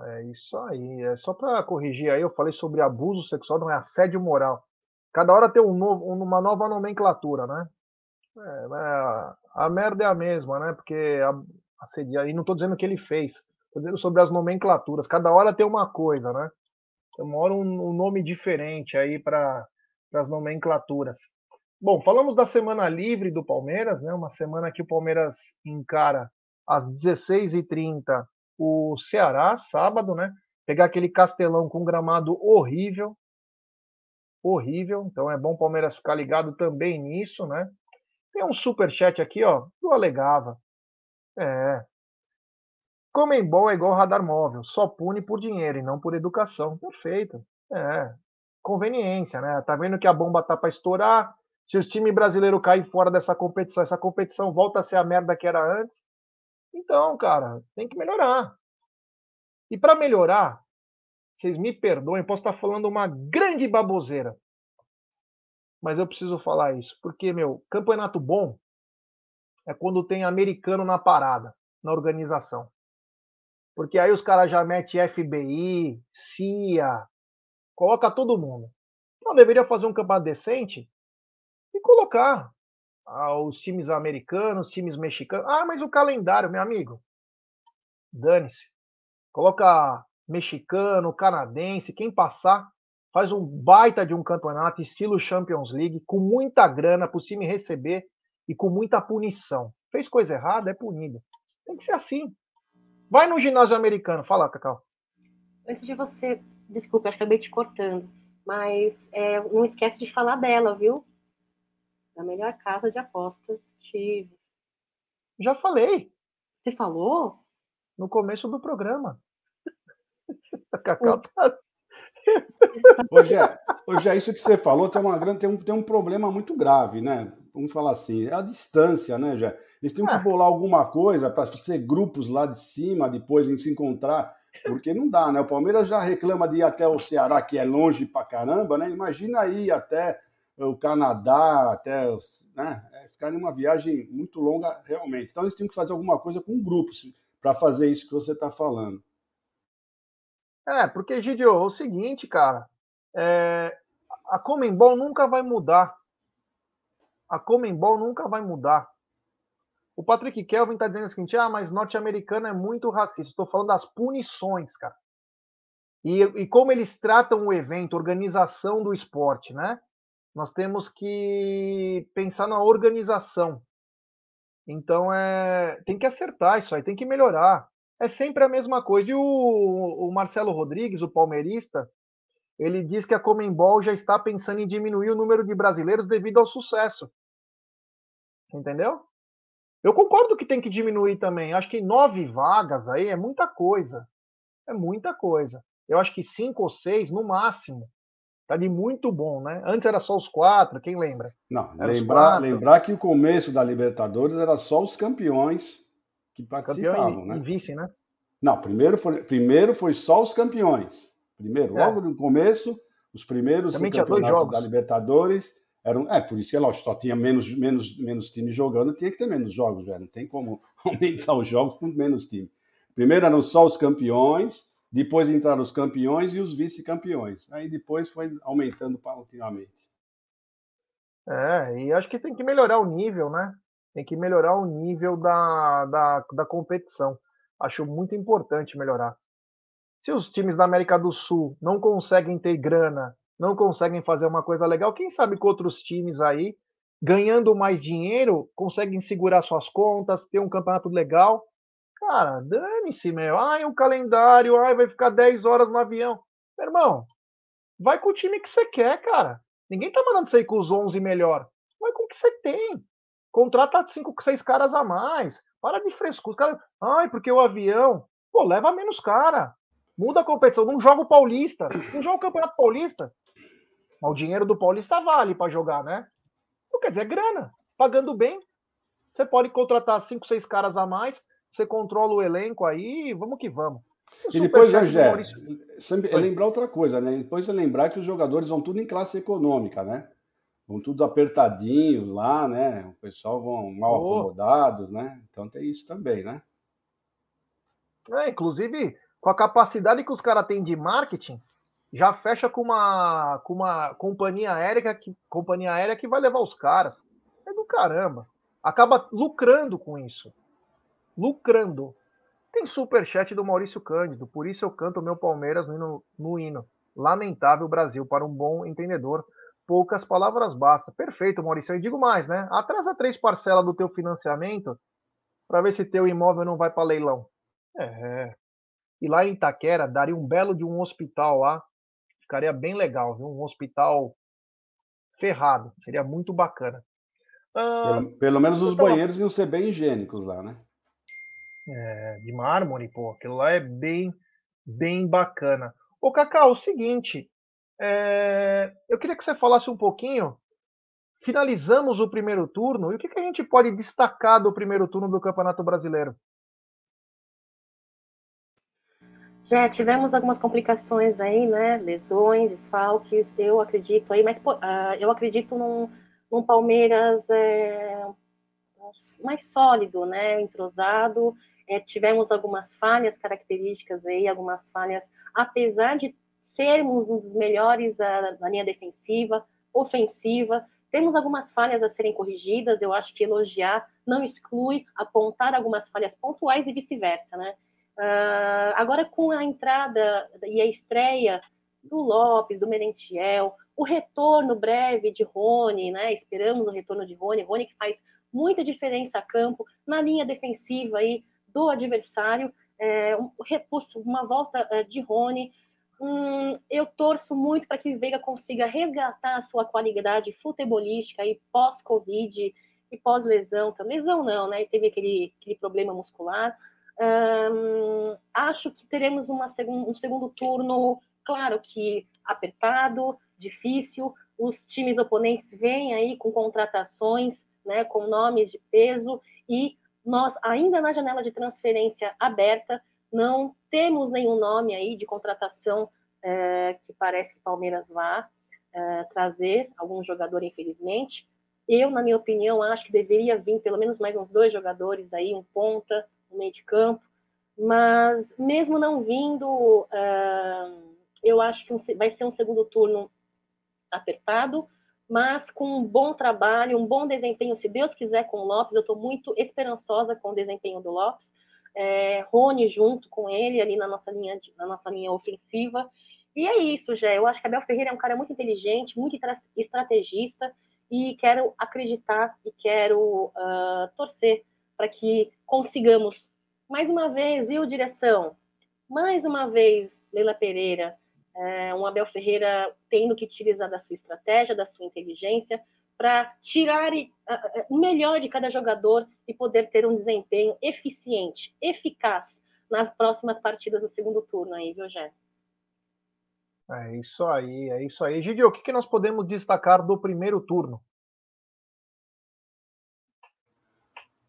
É isso aí. É só para corrigir aí, eu falei sobre abuso sexual, não é assédio moral. Cada hora tem um novo, uma nova nomenclatura, né? É, né? A merda é a mesma, né? Porque assediar, e não estou dizendo que ele fez, estou dizendo sobre as nomenclaturas. Cada hora tem uma coisa, né? Uma hora um, um nome diferente aí para das nomenclaturas. Bom, falamos da semana livre do Palmeiras, né? Uma semana que o Palmeiras encara às 16h30 o Ceará, sábado, né? Pegar aquele castelão com gramado horrível. Horrível. Então é bom o Palmeiras ficar ligado também nisso, né? Tem um super chat aqui, ó, do Alegava. É. Comembol é igual radar móvel, só pune por dinheiro e não por educação. Perfeito. É, conveniência, né? Tá vendo que a bomba tá para estourar. Se os times brasileiros caírem fora dessa competição, essa competição volta a ser a merda que era antes. Então, cara, tem que melhorar. E para melhorar, vocês me perdoem, posso estar falando uma grande baboseira. Mas eu preciso falar isso, porque, meu, campeonato bom é quando tem americano na parada, na organização. Porque aí os caras já metem FBI, CIA, Coloca todo mundo. Não deveria fazer um campeonato decente e colocar ah, os times americanos, times mexicanos. Ah, mas o calendário, meu amigo. Dane-se. Coloca mexicano, canadense, quem passar, faz um baita de um campeonato estilo Champions League, com muita grana para o time receber e com muita punição. Fez coisa errada, é punido. Tem que ser assim. Vai no ginásio americano. Fala, Cacau. Antes de você Desculpa, acabei te cortando. Mas é, não esquece de falar dela, viu? Da melhor casa de apostas tive. Já falei. Você falou? No começo do programa. A Cacau tá... Hoje é, hoje é isso que você falou, tem, uma grande, tem, um, tem um problema muito grave, né? Vamos falar assim, é a distância, né, já? Eles têm que ah. bolar alguma coisa para ser grupos lá de cima, depois em se encontrar porque não dá, né? O Palmeiras já reclama de ir até o Ceará, que é longe pra caramba, né? Imagina ir até o Canadá, até né? É ficar em uma viagem muito longa realmente. Então eles têm que fazer alguma coisa com grupos para fazer isso que você está falando. É, porque, Gidio, é o seguinte, cara, é, a Comembol nunca vai mudar. A Comembol nunca vai mudar. O Patrick Kelvin está dizendo o seguinte: ah, mas norte-americano é muito racista. Estou falando das punições, cara. E, e, como eles tratam o evento, organização do esporte, né? Nós temos que pensar na organização. Então é, tem que acertar isso aí, tem que melhorar. É sempre a mesma coisa. E o, o Marcelo Rodrigues, o palmeirista, ele diz que a Comembol já está pensando em diminuir o número de brasileiros devido ao sucesso. Entendeu? Eu concordo que tem que diminuir também. Acho que nove vagas aí é muita coisa. É muita coisa. Eu acho que cinco ou seis no máximo. Tá de muito bom, né? Antes era só os quatro, quem lembra? Não, lembrar, lembrar que o começo da Libertadores era só os campeões que participavam, Campeão e, né? E vice, né? Não, primeiro foi, primeiro foi só os campeões. Primeiro, é. logo no começo, os primeiros campeonatos da Libertadores eram. É, por isso que, lógico, só tinha menos, menos, menos time jogando, tinha que ter menos jogos, velho. Não tem como aumentar os jogos com menos time. Primeiro eram só os campeões, depois entraram os campeões e os vice-campeões. Aí depois foi aumentando paulatinamente. É, e acho que tem que melhorar o nível, né? Tem que melhorar o nível da, da, da competição. Acho muito importante melhorar. Se os times da América do Sul não conseguem ter grana, não conseguem fazer uma coisa legal, quem sabe que outros times aí, ganhando mais dinheiro, conseguem segurar suas contas, ter um campeonato legal. Cara, dane-se, meu. Ai, o calendário, ai, vai ficar 10 horas no avião. Meu irmão, vai com o time que você quer, cara. Ninguém tá mandando você ir com os 11 melhor. Vai com o que você tem. Contrata 5, 6 caras a mais. Para de frescura. Cara, ai, porque o avião. Pô, leva menos cara. Muda a competição. Não joga o Paulista. Não joga o Campeonato Paulista. Mas o dinheiro do Paulista vale para jogar, né? Então, quer dizer, é grana. Pagando bem. Você pode contratar cinco, seis caras a mais. Você controla o elenco aí. Vamos que vamos. E depois, Maurício... é lembrar outra coisa, né? Depois é lembrar que os jogadores vão tudo em classe econômica, né? Vão tudo apertadinhos lá, né? O pessoal vão mal oh. acomodados, né? Então tem isso também, né? É, inclusive, com a capacidade que os caras têm de marketing, já fecha com uma, com uma companhia aérea que companhia aérea que vai levar os caras. É do caramba. Acaba lucrando com isso. Lucrando. Tem superchat do Maurício Cândido, por isso eu canto o meu Palmeiras no no hino. Lamentável Brasil, para um bom entendedor. Poucas palavras basta. Perfeito, Maurício. Eu digo mais, né? Atrasa três parcelas do teu financiamento para ver se teu imóvel não vai para leilão. É, e lá em Itaquera daria um belo de um hospital lá. Ficaria bem legal, viu? Um hospital ferrado. Seria muito bacana. Ah, pelo, pelo, menos os banheiros iam ser bem higiênicos lá, né? É, de mármore, pô. Aquilo lá é bem, bem bacana. Ô, Cacau, o seguinte. É, eu queria que você falasse um pouquinho. Finalizamos o primeiro turno. E o que, que a gente pode destacar do primeiro turno do Campeonato Brasileiro? Já tivemos algumas complicações aí, né? Lesões, desfalques, eu acredito aí, mas uh, eu acredito num, num Palmeiras é, mais sólido, né? Entrosado. É, tivemos algumas falhas características aí, algumas falhas, apesar de sermos um dos melhores na linha defensiva, ofensiva, temos algumas falhas a serem corrigidas. Eu acho que elogiar não exclui apontar algumas falhas pontuais e vice-versa, né? Uh, agora, com a entrada e a estreia do Lopes, do Merentiel, o retorno breve de Rony, né? Esperamos o retorno de Rony, Rony que faz muita diferença a campo na linha defensiva aí do adversário, é, um, uma volta uh, de Rony. Hum, eu torço muito para que Veiga consiga resgatar a sua qualidade futebolística aí pós-Covid e pós-lesão, lesão não, né? Teve aquele, aquele problema muscular, acho que teremos segun, um segundo turno, claro que apertado, difícil. Os times oponentes vêm aí com contratações, né, com nomes de peso, e nós, ainda na janela de transferência aberta, não temos nenhum nome aí de contratação é, que parece que Palmeiras vá é, trazer algum jogador, infelizmente. Eu, na minha opinião, acho que deveria vir pelo menos mais uns dois jogadores aí, um ponta, no meio de campo, mas mesmo não vindo, uh, eu acho que vai ser um segundo turno apertado, mas com um bom trabalho, um bom desempenho, se Deus quiser, com o Lopes. Eu estou muito esperançosa com o desempenho do Lopes. É, Rony junto com ele ali na nossa linha, na nossa linha ofensiva. E é isso, Jé. Eu acho que Abel Ferreira é um cara muito inteligente, muito estrategista, e quero acreditar e quero uh, torcer para que consigamos, mais uma vez, viu, direção? Mais uma vez, Leila Pereira, é, um Abel Ferreira tendo que utilizar da sua estratégia, da sua inteligência, para tirar o melhor de cada jogador e poder ter um desempenho eficiente, eficaz nas próximas partidas do segundo turno aí, viu, Jé? É isso aí, é isso aí. Gidio, o que, que nós podemos destacar do primeiro turno?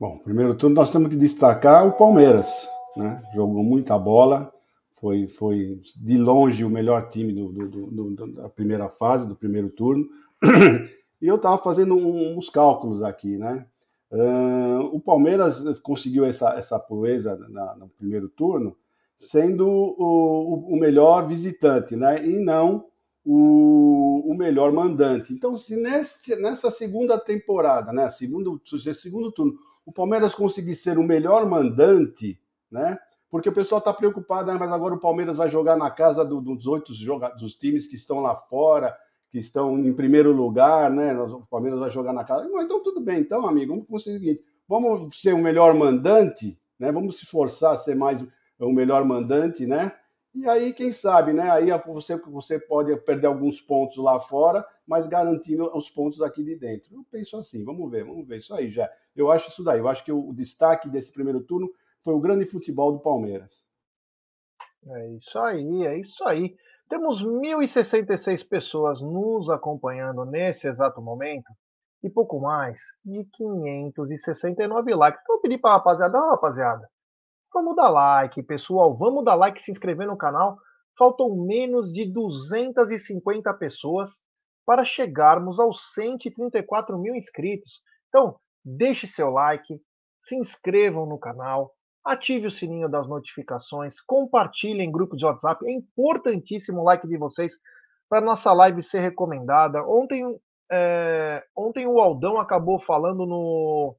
Bom, primeiro turno nós temos que destacar o Palmeiras, né? Jogou muita bola, foi, foi de longe o melhor time do, do, do, da primeira fase, do primeiro turno. E eu estava fazendo uns cálculos aqui, né? Uh, o Palmeiras conseguiu essa, essa proeza na, no primeiro turno, sendo o, o, melhor visitante, né? E não o, o melhor mandante. Então, se nessa segunda temporada, né? Segundo, segundo turno, o Palmeiras conseguir ser o melhor mandante, né? Porque o pessoal está preocupado, né? mas agora o Palmeiras vai jogar na casa do, dos oito dos times que estão lá fora que estão em primeiro lugar, né? O Palmeiras vai jogar na casa. Então, tudo bem, então, amigo, vamos conseguir o seguinte: vamos ser o melhor mandante, né? Vamos se forçar a ser mais o melhor mandante, né? E aí, quem sabe, né? Aí você, você pode perder alguns pontos lá fora, mas garantindo os pontos aqui de dentro. Eu penso assim, vamos ver, vamos ver isso aí já. Eu acho isso daí. Eu acho que o destaque desse primeiro turno foi o grande futebol do Palmeiras. É isso aí, é isso aí. Temos 1.066 pessoas nos acompanhando nesse exato momento e pouco mais de 569 likes. Então eu pedi para a rapaziada, rapaziada, vamos dar like, pessoal, vamos dar like, se inscrever no canal. Faltam menos de 250 pessoas para chegarmos aos 134 mil inscritos. Então, deixe seu like, se inscrevam no canal, ative o sininho das notificações, compartilhe em grupo de WhatsApp. É importantíssimo o like de vocês para nossa live ser recomendada. Ontem, é, ontem o Aldão acabou falando no,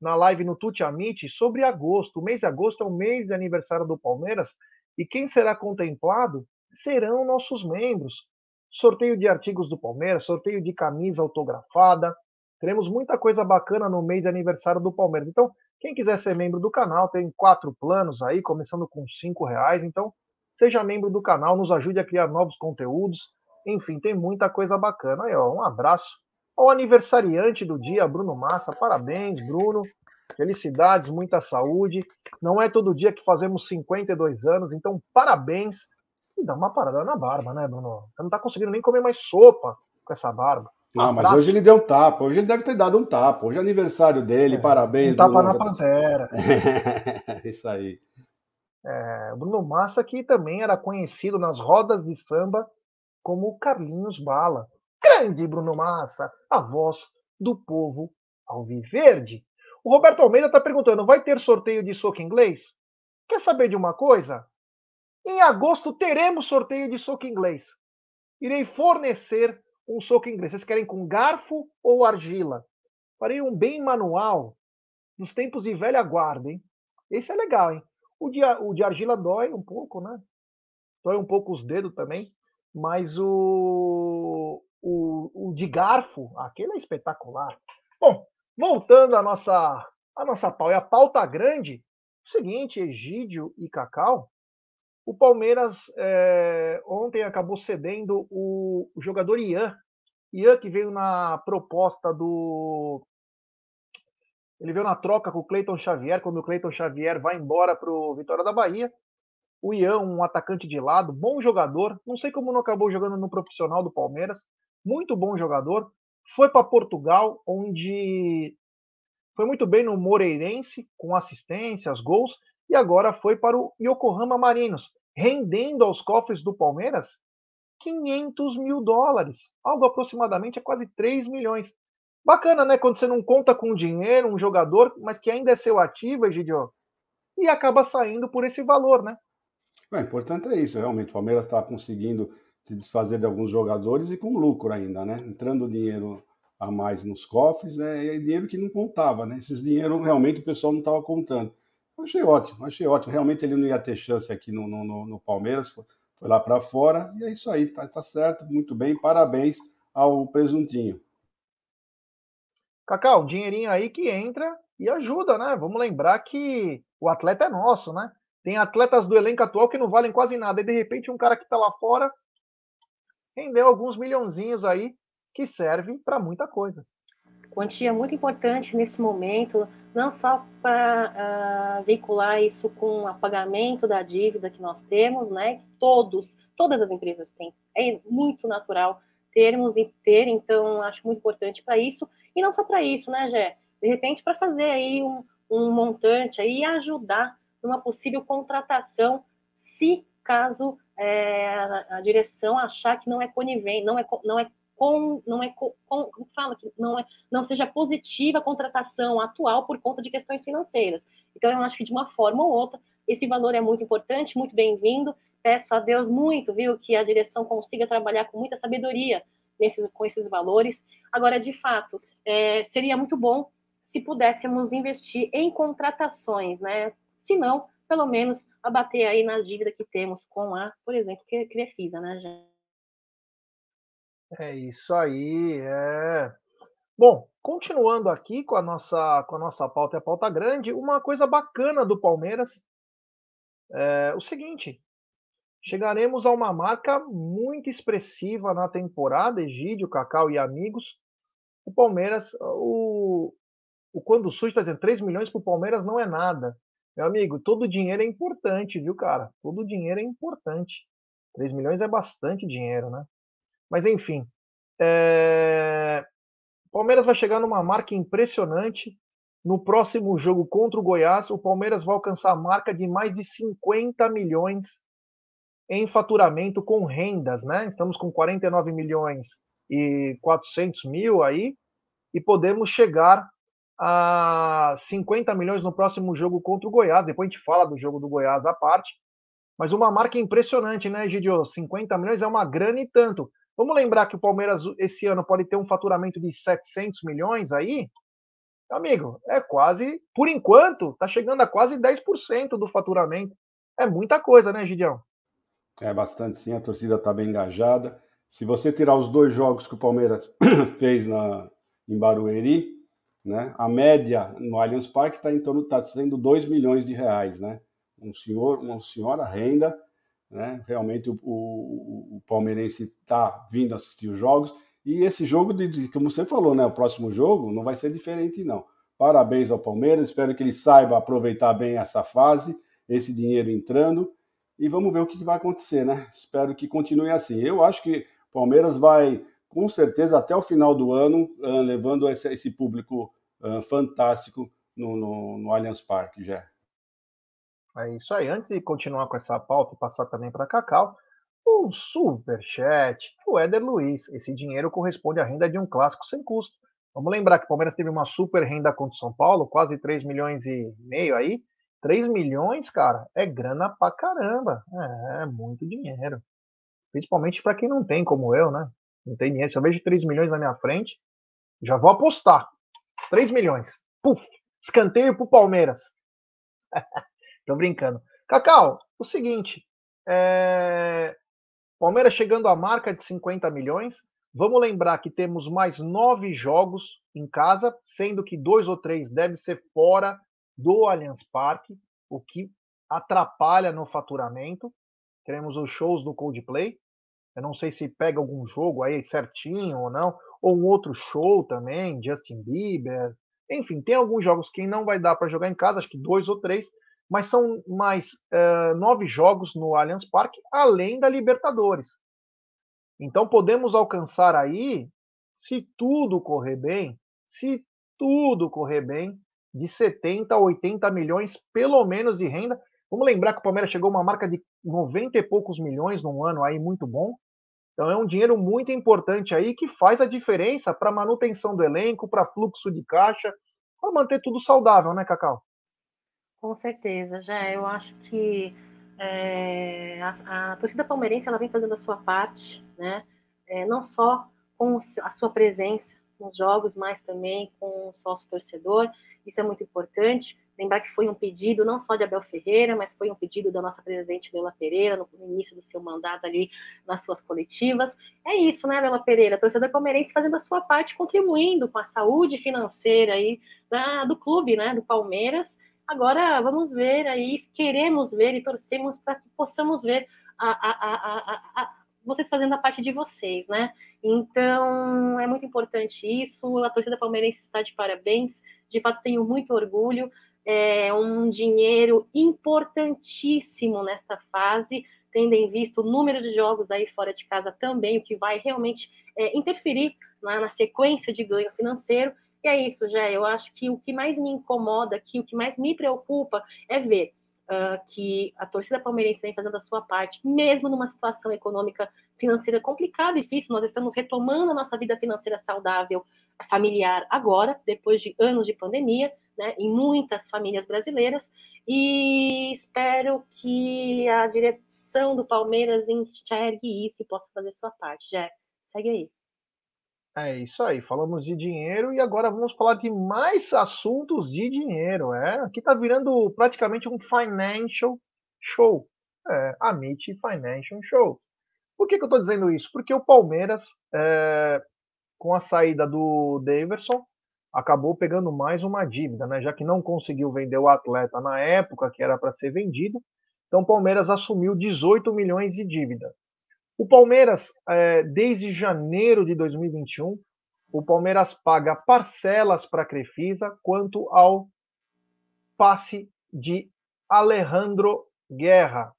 na live no Tuti Amit sobre agosto. O mês de agosto é o mês de aniversário do Palmeiras e quem será contemplado serão nossos membros. Sorteio de artigos do Palmeiras, sorteio de camisa autografada. Teremos muita coisa bacana no mês de aniversário do Palmeiras. Então, quem quiser ser membro do canal, tem quatro planos aí, começando com cinco reais. Então, seja membro do canal, nos ajude a criar novos conteúdos. Enfim, tem muita coisa bacana. Aí, ó, um abraço ao aniversariante do dia, Bruno Massa. Parabéns, Bruno. Felicidades, muita saúde. Não é todo dia que fazemos 52 anos, então parabéns. E dá uma parada na barba, né, Bruno? Você não tá conseguindo nem comer mais sopa com essa barba. Não, mas hoje ele deu um tapa. Hoje ele deve ter dado um tapa. Hoje é aniversário dele. É, parabéns. Um tapa Bruno. na Pantera. Isso aí. É, Bruno Massa, que também era conhecido nas rodas de samba como Carlinhos Bala. Grande Bruno Massa, a voz do povo alviverde. O Roberto Almeida está perguntando: vai ter sorteio de soco inglês? Quer saber de uma coisa? Em agosto teremos sorteio de soco inglês. Irei fornecer um soco inglês. Vocês querem com garfo ou argila? Farei um bem manual, nos tempos de velha guarda, hein? Esse é legal, hein? O de, o de argila dói um pouco, né? Dói um pouco os dedos também, mas o, o, o de garfo, aquele é espetacular. Bom, voltando à nossa, à nossa pauta, a pauta grande, o seguinte, Egídio e Cacau, o Palmeiras é, ontem acabou cedendo o, o, jogador Ian. Ian que veio na proposta do. Ele veio na troca com o Cleiton Xavier, quando o Cleiton Xavier vai embora para o Vitória da Bahia. O Ian, um atacante de lado, bom jogador. Não sei como não acabou jogando no profissional do Palmeiras. Muito bom jogador. Foi para Portugal, onde foi muito bem no Moreirense, com assistências, gols, e agora foi para o Yokohama Marinos, rendendo aos cofres do Palmeiras 500 mil dólares, algo aproximadamente a quase 3 milhões. Bacana, né? Quando você não conta com dinheiro, um jogador, mas que ainda é seu ativo, Egidio, e acaba saindo por esse valor, né? É, importante é isso, realmente. O Palmeiras está conseguindo se desfazer de alguns jogadores e com lucro ainda, né? Entrando dinheiro a mais nos cofres, né? E é dinheiro que não contava, né? Esses dinheiro realmente o pessoal não estava contando. Achei ótimo, achei ótimo. Realmente ele não ia ter chance aqui no, no, no Palmeiras, foi, lá para fora, e é isso aí, tá, tá certo, muito bem, parabéns ao Presuntinho. Cacau, dinheirinho aí que entra e ajuda, né? Vamos lembrar que o atleta é nosso, né? Tem atletas do elenco atual que não valem quase nada, e de repente um cara que tá lá fora rendeu alguns milhãozinhos aí que serve para muita coisa quantia muito importante nesse momento, não só para uh, veicular isso com o apagamento da dívida que nós temos, né? Todos, todas as empresas têm. É muito natural termos e ter, então acho muito importante para isso. E não só para isso, né, Gé? De repente, para fazer aí um, um montante aí e ajudar numa possível contratação, se caso é, a, direção achar que não é conivente, não é, não é com, não é com, fala que não é, não seja positiva a contratação atual por conta de questões financeiras. Então eu acho que de uma forma ou outra esse valor é muito importante, muito bem-vindo. Peço a Deus muito, viu, que a direção consiga trabalhar com muita sabedoria nesses, com esses valores. Agora, de fato, é, seria muito bom se pudéssemos investir em contratações, né? Se não, pelo menos abater aí na dívida que temos com a, por exemplo, Crefisa, né, gente? É isso aí, é. Bom, continuando aqui com a nossa com a nossa pauta, a pauta grande, uma coisa bacana do Palmeiras é o seguinte: chegaremos a uma marca muito expressiva na temporada, Egídio, Cacau e amigos. O Palmeiras, o, o Quando está dizendo 3 milhões para o Palmeiras não é nada. Meu amigo, todo dinheiro é importante, viu, cara? Todo dinheiro é importante. 3 milhões é bastante dinheiro, né? Mas enfim. É... Palmeiras vai chegar numa marca impressionante. No próximo jogo contra o Goiás, o Palmeiras vai alcançar a marca de mais de 50 milhões em faturamento com rendas, né? Estamos com 49 milhões e 400 mil aí, e podemos chegar a 50 milhões no próximo jogo contra o Goiás. Depois a gente fala do jogo do Goiás à parte. Mas uma marca impressionante, né, Gidio? 50 milhões é uma grana e tanto. Vamos lembrar que o Palmeiras esse ano pode ter um faturamento de 700 milhões aí? Amigo, é quase, por enquanto, tá chegando a quase 10% do faturamento. É muita coisa, né, Gidião? É bastante sim, a torcida está bem engajada. Se você tirar os dois jogos que o Palmeiras fez na, em Barueri, né? A média no Allianz Parque está em torno, está sendo 2 milhões de reais, né? Um senhor, uma senhora renda, né? Realmente o, o, o palmeirense está vindo assistir os jogos e esse jogo de, como você falou, né? O próximo jogo não vai ser diferente não. Parabéns ao Palmeiras, espero que ele saiba aproveitar bem essa fase, esse dinheiro entrando e vamos ver o que vai acontecer, né? Espero que continue assim. Eu acho que o Palmeiras vai com certeza até o final do ano uh, levando esse, público uh, fantástico no, no, no Allianz Parque, já. É isso aí. Antes de continuar com essa pauta e passar também para Cacau, o superchat, o Éder Luiz. Esse dinheiro corresponde à renda de um clássico sem custo. Vamos lembrar que o Palmeiras teve uma super renda contra o São Paulo, quase 3 milhões e meio aí. 3 milhões, cara, é grana pra caramba. É, é muito dinheiro. Principalmente para quem não tem, como eu, né? Não tem dinheiro. Se eu vejo 3 milhões na minha frente, já vou apostar. 3 milhões. Puf! Escanteio pro Palmeiras. Tô brincando. Cacau, o seguinte. É... Palmeiras chegando à marca de 50 milhões. Vamos lembrar que temos mais nove jogos em casa, sendo que dois ou três devem ser fora do Allianz Parque, o que atrapalha no faturamento. Teremos os shows do Coldplay. Eu não sei se pega algum jogo aí certinho ou não ou um outro show também, Justin Bieber. Enfim, tem alguns jogos que não vai dar para jogar em casa, acho que dois ou três, mas são mais uh, nove jogos no Allianz Parque, além da Libertadores. Então podemos alcançar aí, se tudo correr bem, se tudo correr bem, de 70 a 80 milhões, pelo menos, de renda. Vamos lembrar que o Palmeiras chegou a uma marca de 90 e poucos milhões num ano aí muito bom. Então é um dinheiro muito importante aí que faz a diferença para manutenção do elenco, para fluxo de caixa, para manter tudo saudável, né, Cacau? Com certeza, já eu acho que é, a, a, torcida palmeirense ela vem fazendo a sua parte, né? É, não só com a sua presença nos jogos, mas também com o sócio torcedor. Isso é muito importante. Lembrar que foi um pedido não só de Abel Ferreira, mas foi um pedido da nossa presidente Bela Pereira no início do seu mandato ali nas suas coletivas. É isso, né, Bela Pereira? A palmeirense fazendo a sua parte, contribuindo com a saúde financeira aí da, do clube, né, do Palmeiras. Agora vamos ver aí, queremos ver e torcemos para que possamos ver a, a, a vocês fazendo a parte de vocês, né? Então, é muito importante isso. A torcida palmeirense está de parabéns. De fato, tenho muito orgulho é, um dinheiro importantíssimo nesta fase, tendo em vista o número de jogos aí fora de casa também, o que vai realmente é, interferir na, na sequência de ganho financeiro. E é isso, já. Eu acho que o que mais me incomoda aqui, o que mais me preocupa é ver uh, que a torcida palmeirense vem fazendo a sua parte, mesmo numa situação econômica financeira complicada e difícil. Nós estamos retomando a nossa vida financeira saudável, familiar agora, depois de anos de pandemia, né, em muitas famílias brasileiras. E espero que a direção do Palmeiras enxergue isso e possa fazer sua parte. Já segue aí. É isso aí, falamos de dinheiro e agora vamos falar de mais assuntos de dinheiro. É, aqui está virando praticamente um financial show. É, Amit Financial Show. Por que, que eu estou dizendo isso? Porque o Palmeiras, é, com a saída do Daverson, acabou pegando mais uma dívida, né? Já que não conseguiu vender o atleta na época que era para ser vendido, então o Palmeiras assumiu 18 milhões de dívida. O Palmeiras, é, desde janeiro de 2021, o Palmeiras paga parcelas para a Crefisa quanto ao passe de Alejandro Guerra.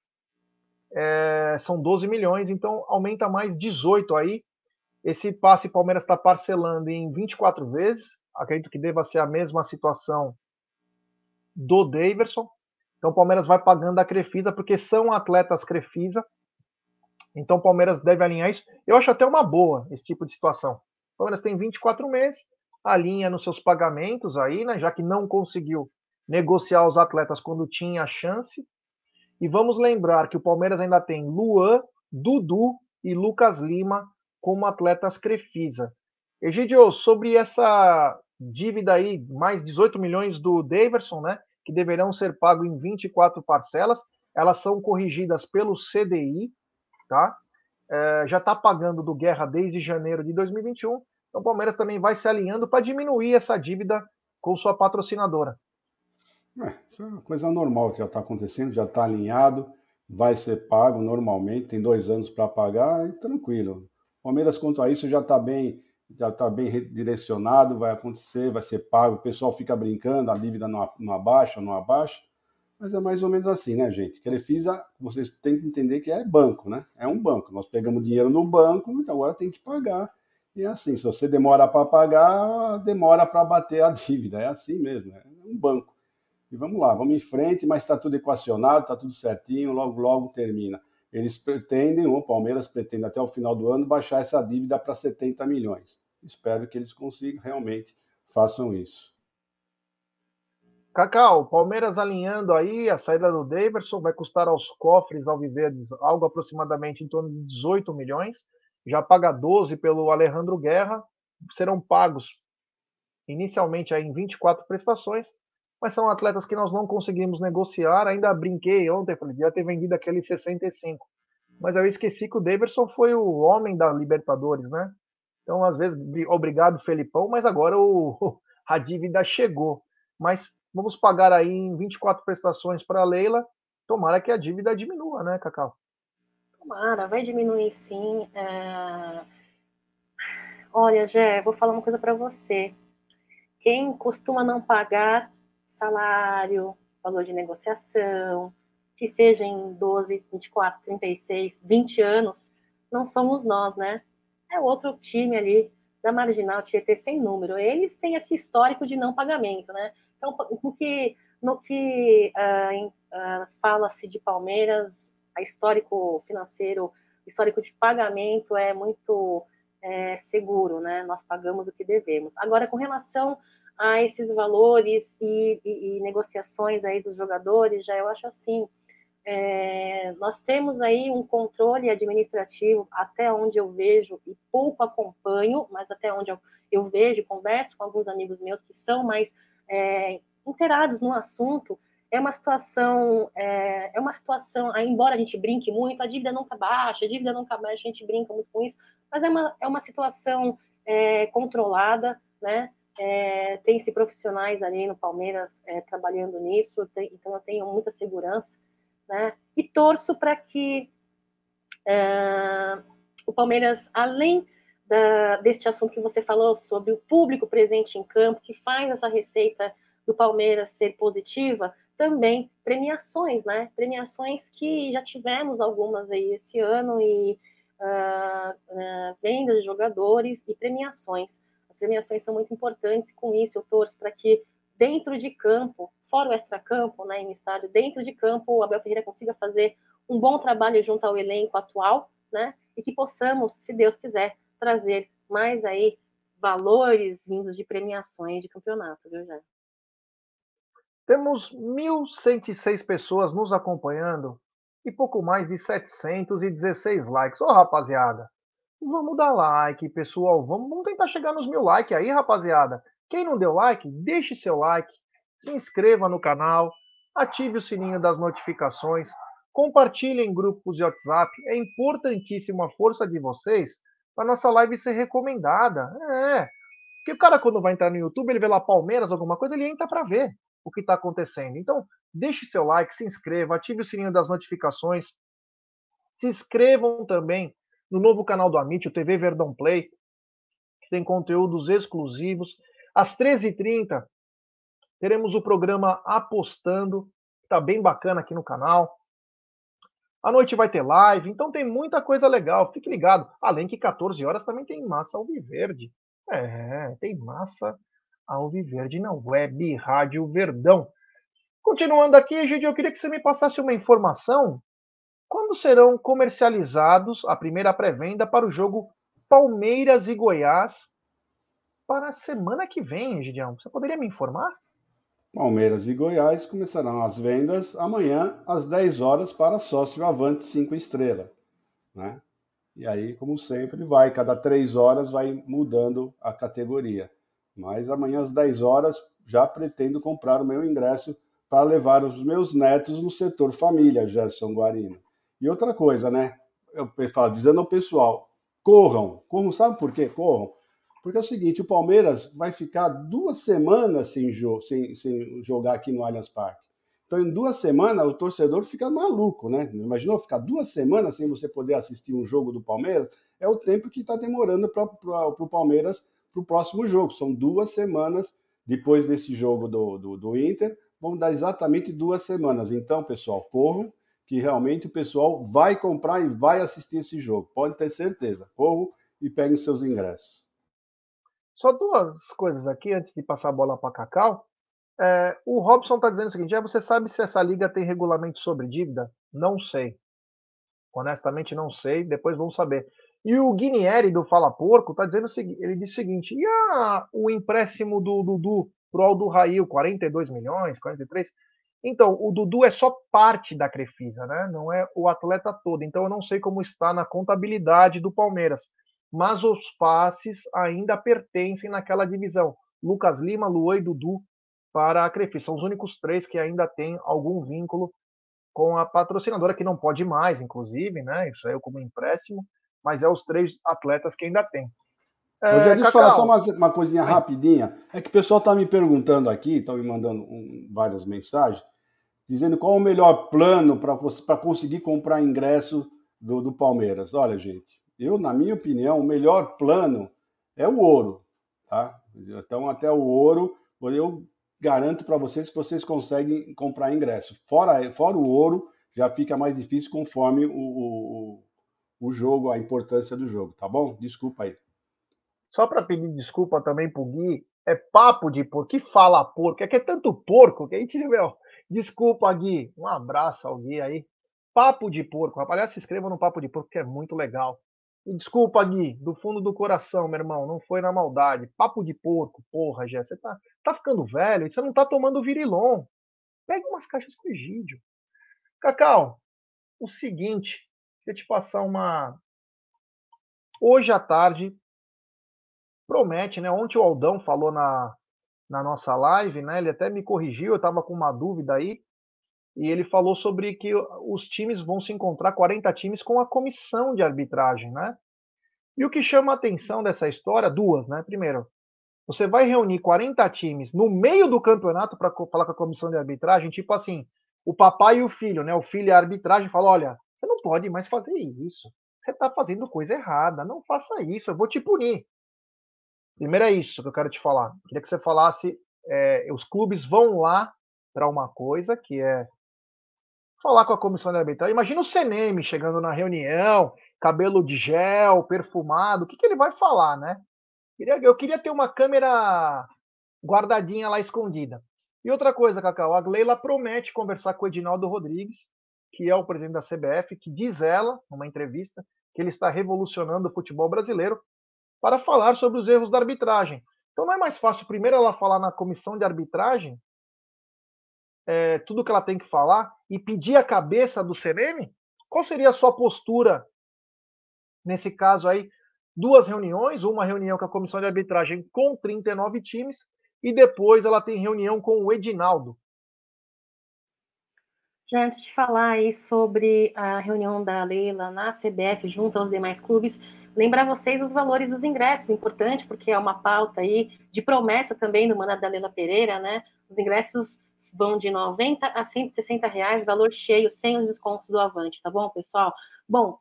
É, são 12 milhões, então aumenta mais 18 aí. Esse passe Palmeiras está parcelando em 24 vezes. Acredito que deva ser a mesma situação do Daverson. Então o Palmeiras vai pagando a Crefisa, porque são atletas Crefisa. Então o Palmeiras deve alinhar isso. Eu acho até uma boa esse tipo de situação. O Palmeiras tem 24 meses, alinha nos seus pagamentos aí, né? Já que não conseguiu negociar os atletas quando tinha a chance. E vamos lembrar que o Palmeiras ainda tem Luan, Dudu e Lucas Lima como atletas Crefisa. Egidio, sobre essa dívida aí, mais 18 milhões do Daverson, né? Que deverão ser pagos em 24 parcelas, elas são corrigidas pelo CDI, tá? É, já está pagando do Guerra desde janeiro de 2021. Então o Palmeiras também vai se alinhando para diminuir essa dívida com sua patrocinadora. É, isso é uma coisa normal que já está acontecendo, já está alinhado, vai ser pago normalmente, tem dois anos para pagar, tranquilo. O Palmeiras, quanto a isso, já está bem, já está bem direcionado, vai acontecer, vai ser pago. O pessoal fica brincando, a dívida não, não abaixa, não abaixa. Mas é mais ou menos assim, né, gente? Crefisa, vocês têm que entender que é banco, né? É um banco. Nós pegamos dinheiro no banco, então agora tem que pagar. E é assim, se você demora para pagar, demora para bater a dívida. É assim mesmo, é um banco. E vamos lá, vamos em frente, mas está tudo equacionado, está tudo certinho, logo, logo termina. Eles pretendem, o Palmeiras pretende até o final do ano baixar essa dívida para 70 milhões. Espero que eles consigam, realmente façam isso. Cacau, Palmeiras alinhando aí a saída do Daverson vai custar aos cofres alviverdes algo aproximadamente em torno de 18 milhões. Já paga 12 pelo Alejandro Guerra. Serão pagos inicialmente aí em 24 prestações, mas são atletas que nós não conseguimos negociar. Ainda brinquei ontem, falei, devia ter vendido aquele 65. Mas eu esqueci que o Daverson foi o homem da Libertadores, né? Então, às vezes, obrigado, Felipão, mas agora o, a dívida chegou. Mas Vamos pagar aí em 24 prestações para a Leila. Tomara que a dívida diminua, né, Cacau? Tomara, vai diminuir sim. É... Olha, Gé, vou falar uma coisa para você. Quem costuma não pagar salário, valor de negociação, que seja em 12, 24, 36, 20 anos, não somos nós, né? É outro time ali da Marginal Tietê sem número. Eles têm esse histórico de não pagamento, né? Então, no que, no que uh, uh, fala-se de Palmeiras, a histórico financeiro, histórico de pagamento é muito é, seguro, né? Nós pagamos o que devemos. Agora, com relação a esses valores e, e, e negociações aí dos jogadores, já eu acho assim, é, nós temos aí um controle administrativo, até onde eu vejo e pouco acompanho, mas até onde eu, eu vejo, converso com alguns amigos meus que são mais é, inteirados no assunto, é uma situação, é, é, uma situação, embora a gente brinque muito, a dívida nunca baixa, a dívida nunca baixa, a gente brinca muito com isso, mas é uma, é uma situação é, controlada, né? É, tem-se profissionais ali no Palmeiras é, trabalhando nisso, tem, então eu tenho muita segurança, né? E torço para que é, o Palmeiras, além da, deste assunto que você falou sobre o público presente em campo, que faz essa receita do Palmeiras ser positiva, também premiações, né? Premiações que já tivemos algumas aí esse ano e uh, uh, vendas de jogadores e premiações. As premiações são muito importantes, com isso eu torço para que dentro de campo, fora o extracampo, né, em estádio, dentro de campo, o Abel Ferreira consiga fazer um bom trabalho junto ao elenco atual, né, e que possamos, se Deus quiser, trazer mais aí valores vindos de premiações de campeonato, viu, Jé? Temos 1.106 pessoas nos acompanhando e pouco mais de 716 likes. Ô, oh, rapaziada, vamos dar like, pessoal. Vamos, vamos tentar chegar nos mil likes aí, rapaziada. Quem não deu like, deixe seu like, se inscreva no canal, ative o sininho das notificações, compartilhe em grupos de WhatsApp. É importantíssima a força de vocês para nossa live ser recomendada. É. Porque o cara, quando vai entrar no YouTube, ele vê lá Palmeiras, alguma coisa, ele entra para ver o que está acontecendo. Então, deixe seu like, se inscreva, ative o sininho das notificações. Se inscrevam também no novo canal do Amit, o TV Verdão Play, que tem conteúdos exclusivos. Às 13h30, teremos o programa Apostando, que está bem bacana aqui no canal. À noite vai ter live, então tem muita coisa legal. Fique ligado. Além que 14 horas também tem massa alviverde. É, tem massa alviverde na web Rádio Verdão. Continuando aqui, Gide, eu queria que você me passasse uma informação. Quando serão comercializados a primeira pré-venda para o jogo Palmeiras e Goiás para a semana que vem, Gideão? Você poderia me informar? Palmeiras e Goiás começarão as vendas amanhã às 10 horas para sócio Avante 5 estrela. Né? E aí, como sempre, vai, cada 3 horas vai mudando a categoria. Mas amanhã às 10 horas já pretendo comprar o meu ingresso para levar os meus netos no setor família, Gerson Guarino. E outra coisa, né? Eu falo, avisando ao pessoal, corram, corram, sabe por quê? Corram porque é o seguinte, o Palmeiras vai ficar duas semanas sem, jo sem, sem jogar aqui no Allianz Parque. Então, em duas semanas, o torcedor fica maluco, né? Imaginou ficar duas semanas sem você poder assistir um jogo do Palmeiras? É o tempo que está demorando para o Palmeiras para o próximo jogo. São duas semanas depois desse jogo do, do, do Inter. Vão dar exatamente duas semanas. Então, pessoal, corram, que realmente o pessoal vai comprar e vai assistir esse jogo. Pode ter certeza. Corram e peguem seus ingressos. Só duas coisas aqui antes de passar a bola para Cacau. É, o Robson está dizendo o seguinte: é, você sabe se essa liga tem regulamento sobre dívida? Não sei. Honestamente, não sei. Depois vamos saber. E o Guinieri do Fala Porco está dizendo o seguinte: ele disse o seguinte: e a, o empréstimo do Dudu pro Aldo Rail, 42 milhões, 43? Então, o Dudu é só parte da Crefisa, né? Não é o atleta todo. Então, eu não sei como está na contabilidade do Palmeiras mas os passes ainda pertencem naquela divisão. Lucas Lima, Luan e Dudu para a Crefi. São os únicos três que ainda têm algum vínculo com a patrocinadora, que não pode mais, inclusive, né? Isso aí é como empréstimo, mas é os três atletas que ainda tem. É, eu já deixa eu falar só uma, uma coisinha rapidinha. É que o pessoal está me perguntando aqui, estão me mandando um, várias mensagens, dizendo qual o melhor plano para conseguir comprar ingresso do, do Palmeiras. Olha, gente, eu, na minha opinião, o melhor plano é o ouro, tá? Então, até o ouro, eu garanto para vocês que vocês conseguem comprar ingresso. Fora, fora o ouro, já fica mais difícil conforme o, o, o jogo, a importância do jogo, tá bom? Desculpa aí. Só para pedir desculpa também pro Gui, é papo de porco, que fala porco, é que é tanto porco que a gente, meu, desculpa Gui, um abraço ao Gui aí. Papo de porco, rapaz, se inscreva no Papo de Porco que é muito legal. Desculpa, Gui, do fundo do coração, meu irmão, não foi na maldade. Papo de porco, porra, Jé, você tá, tá ficando velho e você não tá tomando virilon. Pega umas caixas com Egídio. Cacau, o seguinte, queria te passar uma. Hoje à tarde, promete, né? Ontem o Aldão falou na, na nossa live, né? Ele até me corrigiu, eu estava com uma dúvida aí e ele falou sobre que os times vão se encontrar, 40 times, com a comissão de arbitragem, né? E o que chama a atenção dessa história, duas, né? Primeiro, você vai reunir 40 times no meio do campeonato para falar com a comissão de arbitragem, tipo assim, o papai e o filho, né? O filho é a arbitragem fala: olha, você não pode mais fazer isso. Você está fazendo coisa errada. Não faça isso, eu vou te punir. Primeiro é isso que eu quero te falar. Queria que você falasse: é, os clubes vão lá para uma coisa que é falar com a comissão de arbitragem. Imagina o CNM chegando na reunião, cabelo de gel, perfumado, o que, que ele vai falar, né? Eu queria ter uma câmera guardadinha lá escondida. E outra coisa, Cacau, a Leila promete conversar com o Edinaldo Rodrigues, que é o presidente da CBF, que diz ela, numa entrevista, que ele está revolucionando o futebol brasileiro para falar sobre os erros da arbitragem. Então não é mais fácil primeiro ela falar na comissão de arbitragem é, tudo que ela tem que falar e pedir a cabeça do CNM? Qual seria a sua postura nesse caso aí? Duas reuniões, uma reunião com a comissão de arbitragem com 39 times e depois ela tem reunião com o Edinaldo. Já antes de falar aí sobre a reunião da Leila na CBF junto aos demais clubes, lembrar vocês os valores dos ingressos, importante, porque é uma pauta aí de promessa também do mandato da Leila Pereira, né? Os ingressos vão de 90 a 160 reais, valor cheio, sem os descontos do Avante, tá bom, pessoal? Bom,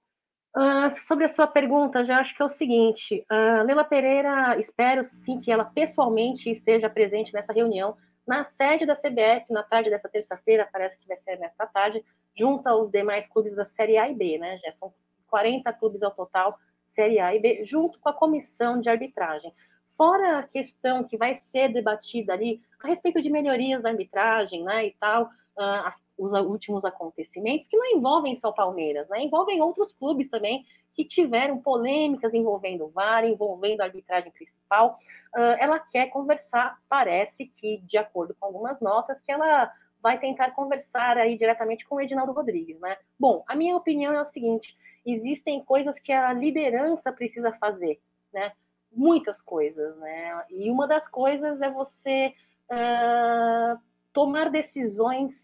uh, sobre a sua pergunta, já acho que é o seguinte, uh, Leila Pereira, espero sim que ela pessoalmente esteja presente nessa reunião, na sede da CBF, na tarde dessa terça-feira, parece que vai ser nesta tarde, junto aos demais clubes da Série A e B, né? Já são 40 clubes ao total, Série A e B, junto com a comissão de arbitragem. Fora a questão que vai ser debatida ali a respeito de melhorias da arbitragem, né, e tal, uh, as, os últimos acontecimentos, que não envolvem só Palmeiras, né, envolvem outros clubes também que tiveram polêmicas envolvendo o VAR, envolvendo a arbitragem principal. Uh, ela quer conversar, parece que, de acordo com algumas notas, que ela vai tentar conversar aí diretamente com o Edinaldo Rodrigues, né? Bom, a minha opinião é o seguinte: existem coisas que a liderança precisa fazer, né? Muitas coisas, né? E uma das coisas é você uh, tomar decisões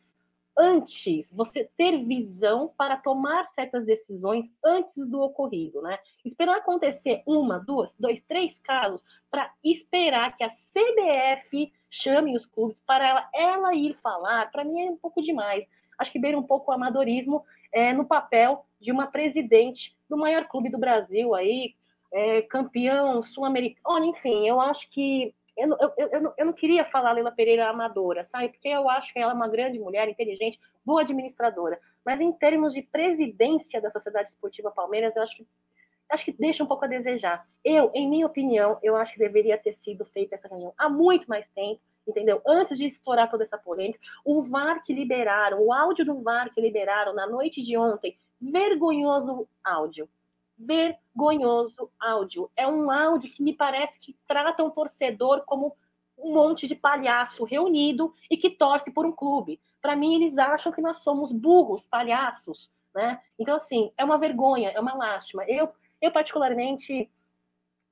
antes, você ter visão para tomar certas decisões antes do ocorrido, né? Esperar acontecer uma, duas, dois, três casos para esperar que a CBF chame os clubes para ela, ela ir falar, para mim é um pouco demais. Acho que beira um pouco o amadorismo é, no papel de uma presidente do maior clube do Brasil aí, é, campeão sul-americano, enfim, eu acho que eu, eu, eu, eu, não queria falar Leila Pereira amadora, sabe? Porque eu acho que ela é uma grande mulher, inteligente, boa administradora. Mas em termos de presidência da Sociedade Esportiva Palmeiras, eu acho que acho que deixa um pouco a desejar. Eu, em minha opinião, eu acho que deveria ter sido feita essa reunião há muito mais tempo, entendeu? Antes de estourar toda essa polêmica, o VAR que liberaram, o áudio do VAR que liberaram na noite de ontem, vergonhoso áudio vergonhoso áudio. É um áudio que me parece que trata um torcedor como um monte de palhaço reunido e que torce por um clube. Para mim, eles acham que nós somos burros, palhaços, né? Então, assim, é uma vergonha, é uma lástima. Eu, eu particularmente,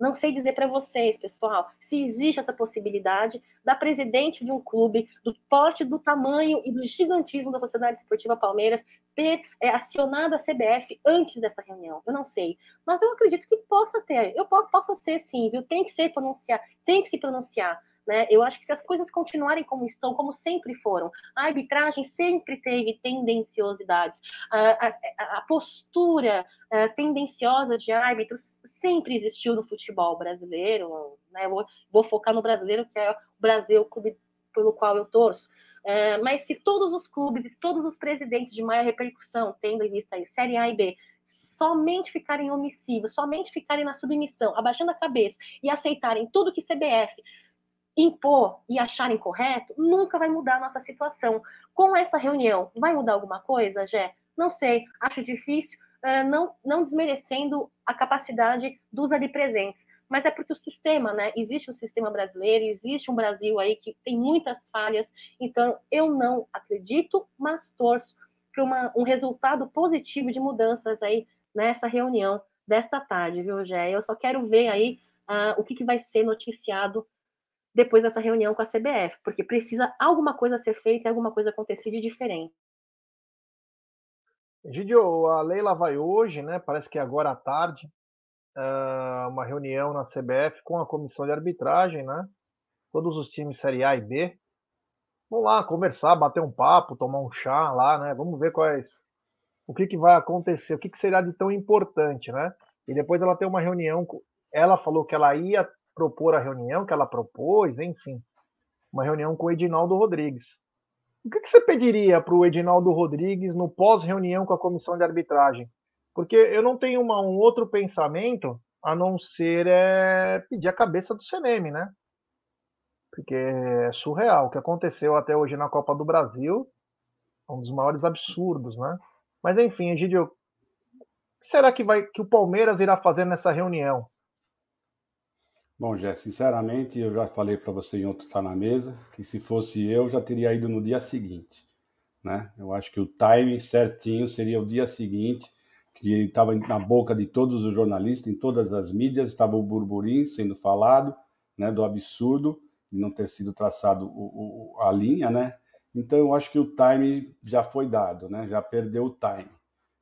não sei dizer para vocês, pessoal, se existe essa possibilidade da presidente de um clube, do porte, do tamanho e do gigantismo da Sociedade Esportiva Palmeiras, ter é, acionado a CBF antes dessa reunião. Eu não sei. Mas eu acredito que possa ter. Eu posso ser sim, viu? Tem que ser pronunciar, tem que se pronunciar. Né? Eu acho que se as coisas continuarem como estão, como sempre foram, a arbitragem sempre teve tendenciosidades, a, a, a postura a, tendenciosa de árbitros sempre existiu no futebol brasileiro, né? Vou, vou, focar no brasileiro, que é o Brasil, o clube pelo qual eu torço. É, mas se todos os clubes, todos os presidentes de maior repercussão, tendo em vista aí Série A e B, somente ficarem omissivos, somente ficarem na submissão, abaixando a cabeça e aceitarem tudo que CBF impor e acharem correto, nunca vai mudar a nossa situação. Com essa reunião, vai mudar alguma coisa, Jé? Não sei, acho difícil, uh, não, não desmerecendo a capacidade dos ali presentes. Mas é porque o sistema, né? Existe o sistema brasileiro, existe um Brasil aí que tem muitas falhas. Então, eu não acredito, mas torço para um resultado positivo de mudanças aí nessa reunião desta tarde, viu, Gé? Eu só quero ver aí uh, o que, que vai ser noticiado depois dessa reunião com a CBF, porque precisa alguma coisa ser feita alguma coisa acontecer de diferente. Gidio, a Leila vai hoje, né? Parece que agora à tarde, uh, uma reunião na CBF com a comissão de arbitragem, né? Todos os times Série A e B. Vamos lá conversar, bater um papo, tomar um chá lá, né? Vamos ver quais. O que, que vai acontecer, o que, que será de tão importante, né? E depois ela tem uma reunião. Ela falou que ela ia propor a reunião, que ela propôs, enfim. Uma reunião com o Edinaldo Rodrigues. O que, que você pediria para o Edinaldo Rodrigues no pós-reunião com a comissão de arbitragem? Porque eu não tenho uma, um outro pensamento a não ser é, pedir a cabeça do CNM, né? Porque é surreal. O que aconteceu até hoje na Copa do Brasil é um dos maiores absurdos, né? Mas enfim, Egidio, o que será que, vai, que o Palmeiras irá fazer nessa reunião? Bom, Jé, sinceramente, eu já falei para você em outro estar na mesa que se fosse eu, já teria ido no dia seguinte. Né? Eu acho que o timing certinho seria o dia seguinte, que estava na boca de todos os jornalistas, em todas as mídias, estava o burburinho sendo falado, né, do absurdo, de não ter sido traçado o, o, a linha, né? Então eu acho que o time já foi dado, né? Já perdeu o time.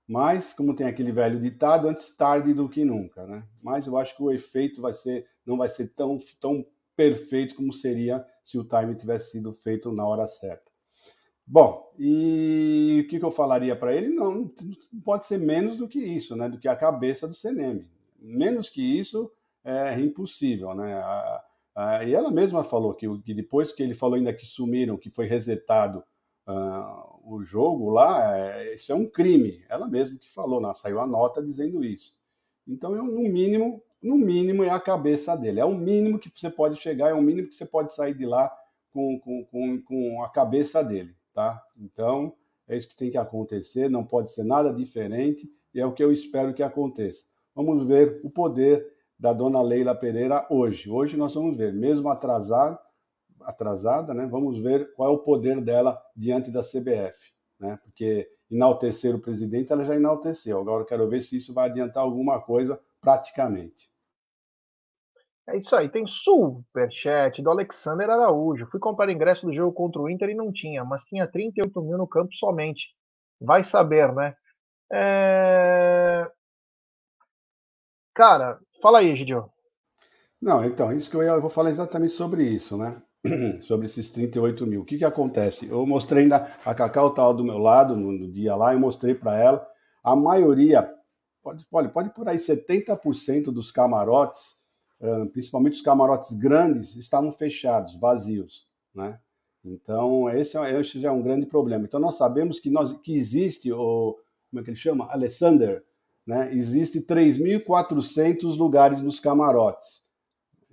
Mas, como tem aquele velho ditado, antes tarde do que nunca, né? Mas eu acho que o efeito vai ser, não vai ser tão, tão perfeito como seria se o time tivesse sido feito na hora certa. Bom, e o que, que eu falaria para ele? Não, pode ser menos do que isso, né? Do que a cabeça do CNM. Menos que isso é impossível, né? A, ah, e ela mesma falou que, que, depois que ele falou ainda que sumiram, que foi resetado uh, o jogo lá, é, isso é um crime. Ela mesma que falou, não, saiu a nota dizendo isso. Então, eu, no mínimo, no mínimo é a cabeça dele. É o mínimo que você pode chegar, é o mínimo que você pode sair de lá com, com, com, com a cabeça dele, tá? Então, é isso que tem que acontecer, não pode ser nada diferente e é o que eu espero que aconteça. Vamos ver o poder da dona Leila Pereira hoje. Hoje nós vamos ver, mesmo atrasado, atrasada, né? Vamos ver qual é o poder dela diante da CBF, né? Porque enaltecer o presidente ela já enalteceu. Agora eu quero ver se isso vai adiantar alguma coisa praticamente. É isso aí, tem superchat do Alexander Araújo. Fui comprar ingresso do jogo contra o Inter e não tinha, mas tinha 38 mil no campo somente. Vai saber, né? É... Cara, fala aí, Gidio. Não, então, isso que eu, ia, eu vou falar exatamente sobre isso, né? sobre esses 38 mil. O que, que acontece? Eu mostrei ainda, a Cacau estava do meu lado no, no, dia lá, eu mostrei para ela, a maioria, pode, pode, pode por aí, 70% dos camarotes, principalmente os camarotes grandes, estavam fechados, vazios, né? Então, esse, é, esse já é um grande problema. Então, nós sabemos que, nós, que existe o, como é que ele chama? Alessander, né? Existe 3.400 lugares nos camarotes.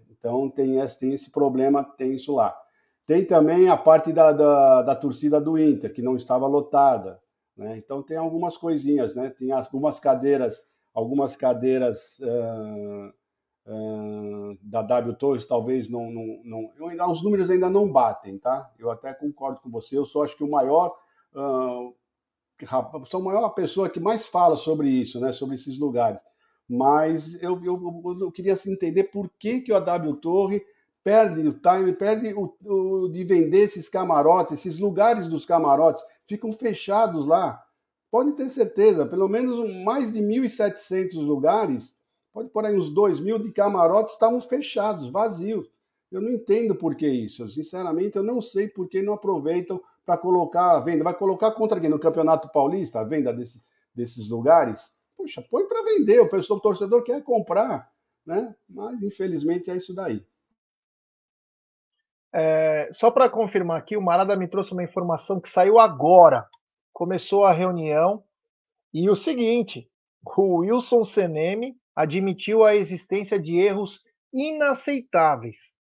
Então tem esse, tem esse problema, tem isso lá. Tem também a parte da, da, da torcida do Inter, que não estava lotada. Né? Então tem algumas coisinhas, né? Tem algumas cadeiras, algumas cadeiras uh, uh, da W Torres talvez não, não, não eu ainda, os números ainda não batem, tá? Eu até concordo com você. Eu só acho que o maior uh, sou a maior pessoa que mais fala sobre isso, né, sobre esses lugares. Mas eu, eu, eu queria assim, entender por que, que o AW Torre perde o time, perde o, o, de vender esses camarotes, esses lugares dos camarotes, ficam fechados lá. Pode ter certeza, pelo menos mais de 1.700 lugares, pode por aí uns 2.000 de camarotes estavam fechados, vazios. Eu não entendo por que isso. Sinceramente, eu não sei por que não aproveitam para colocar a venda. Vai colocar contra quem? No Campeonato Paulista, a venda desse, desses lugares? Poxa, põe para vender, o pessoal, o torcedor quer comprar, né? Mas infelizmente é isso daí. É, só para confirmar aqui, o Marada me trouxe uma informação que saiu agora. Começou a reunião e o seguinte: o Wilson Seneme admitiu a existência de erros inaceitáveis.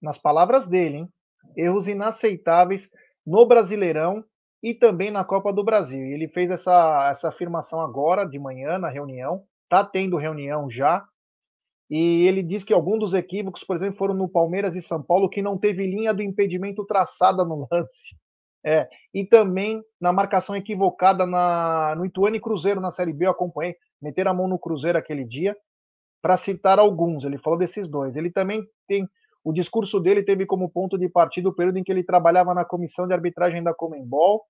Nas palavras dele, hein? Erros inaceitáveis no Brasileirão e também na Copa do Brasil. E ele fez essa, essa afirmação agora de manhã na reunião. Está tendo reunião já. E ele diz que alguns dos equívocos, por exemplo, foram no Palmeiras e São Paulo, que não teve linha do impedimento traçada no lance. É, e também na marcação equivocada na, no Ituano e Cruzeiro na Série B, eu acompanhei, meter a mão no Cruzeiro aquele dia, para citar alguns. Ele falou desses dois. Ele também tem o discurso dele teve como ponto de partida o período em que ele trabalhava na comissão de arbitragem da Comembol.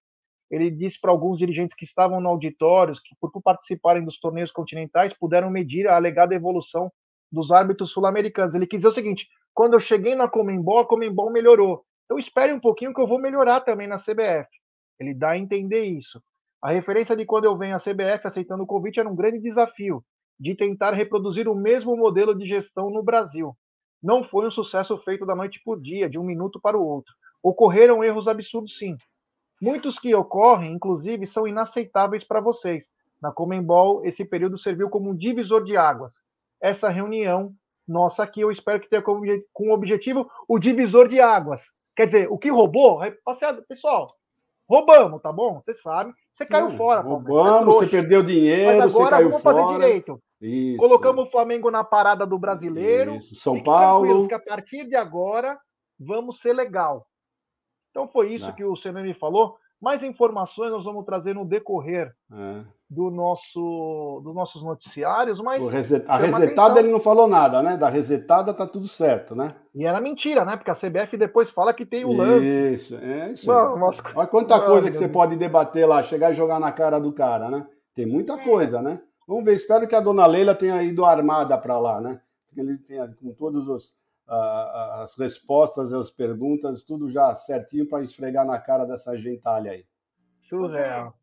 Ele disse para alguns dirigentes que estavam no auditório que, por participarem dos torneios continentais, puderam medir a alegada evolução dos árbitros sul-americanos. Ele quis dizer o seguinte: quando eu cheguei na Comembol, a Comembol melhorou. Então espere um pouquinho que eu vou melhorar também na CBF. Ele dá a entender isso. A referência de quando eu venho à CBF aceitando o convite era um grande desafio de tentar reproduzir o mesmo modelo de gestão no Brasil não foi um sucesso feito da noite o dia, de um minuto para o outro. Ocorreram erros absurdos, sim. Muitos que ocorrem, inclusive, são inaceitáveis para vocês. Na Comembol, esse período serviu como um divisor de águas. Essa reunião Nossa, aqui eu espero que tenha como, com objetivo o divisor de águas. Quer dizer, o que roubou, pessoal, roubamos, tá bom? Você sabe, você caiu Sim, fora. Roubamos, você perdeu dinheiro, Mas agora você caiu vamos fora. fazer direito. Isso. Colocamos o Flamengo na parada do brasileiro. Isso. São Paulo. Que a partir de agora vamos ser legal. Então foi isso Não. que o Senani falou. Mais informações nós vamos trazer no decorrer é. do nosso, dos nossos noticiários, mas. Reset... A resetada ele não falou nada, né? Da resetada tá tudo certo, né? E era mentira, né? Porque a CBF depois fala que tem o lance. Isso, é isso. Não, nossa... Olha quanta coisa que você pode debater lá, chegar e jogar na cara do cara, né? Tem muita é. coisa, né? Vamos ver, espero que a dona Leila tenha ido armada para lá, né? Que ele tenha com todos os as respostas, as perguntas, tudo já certinho para esfregar na cara dessa gentalha aí. Surreal.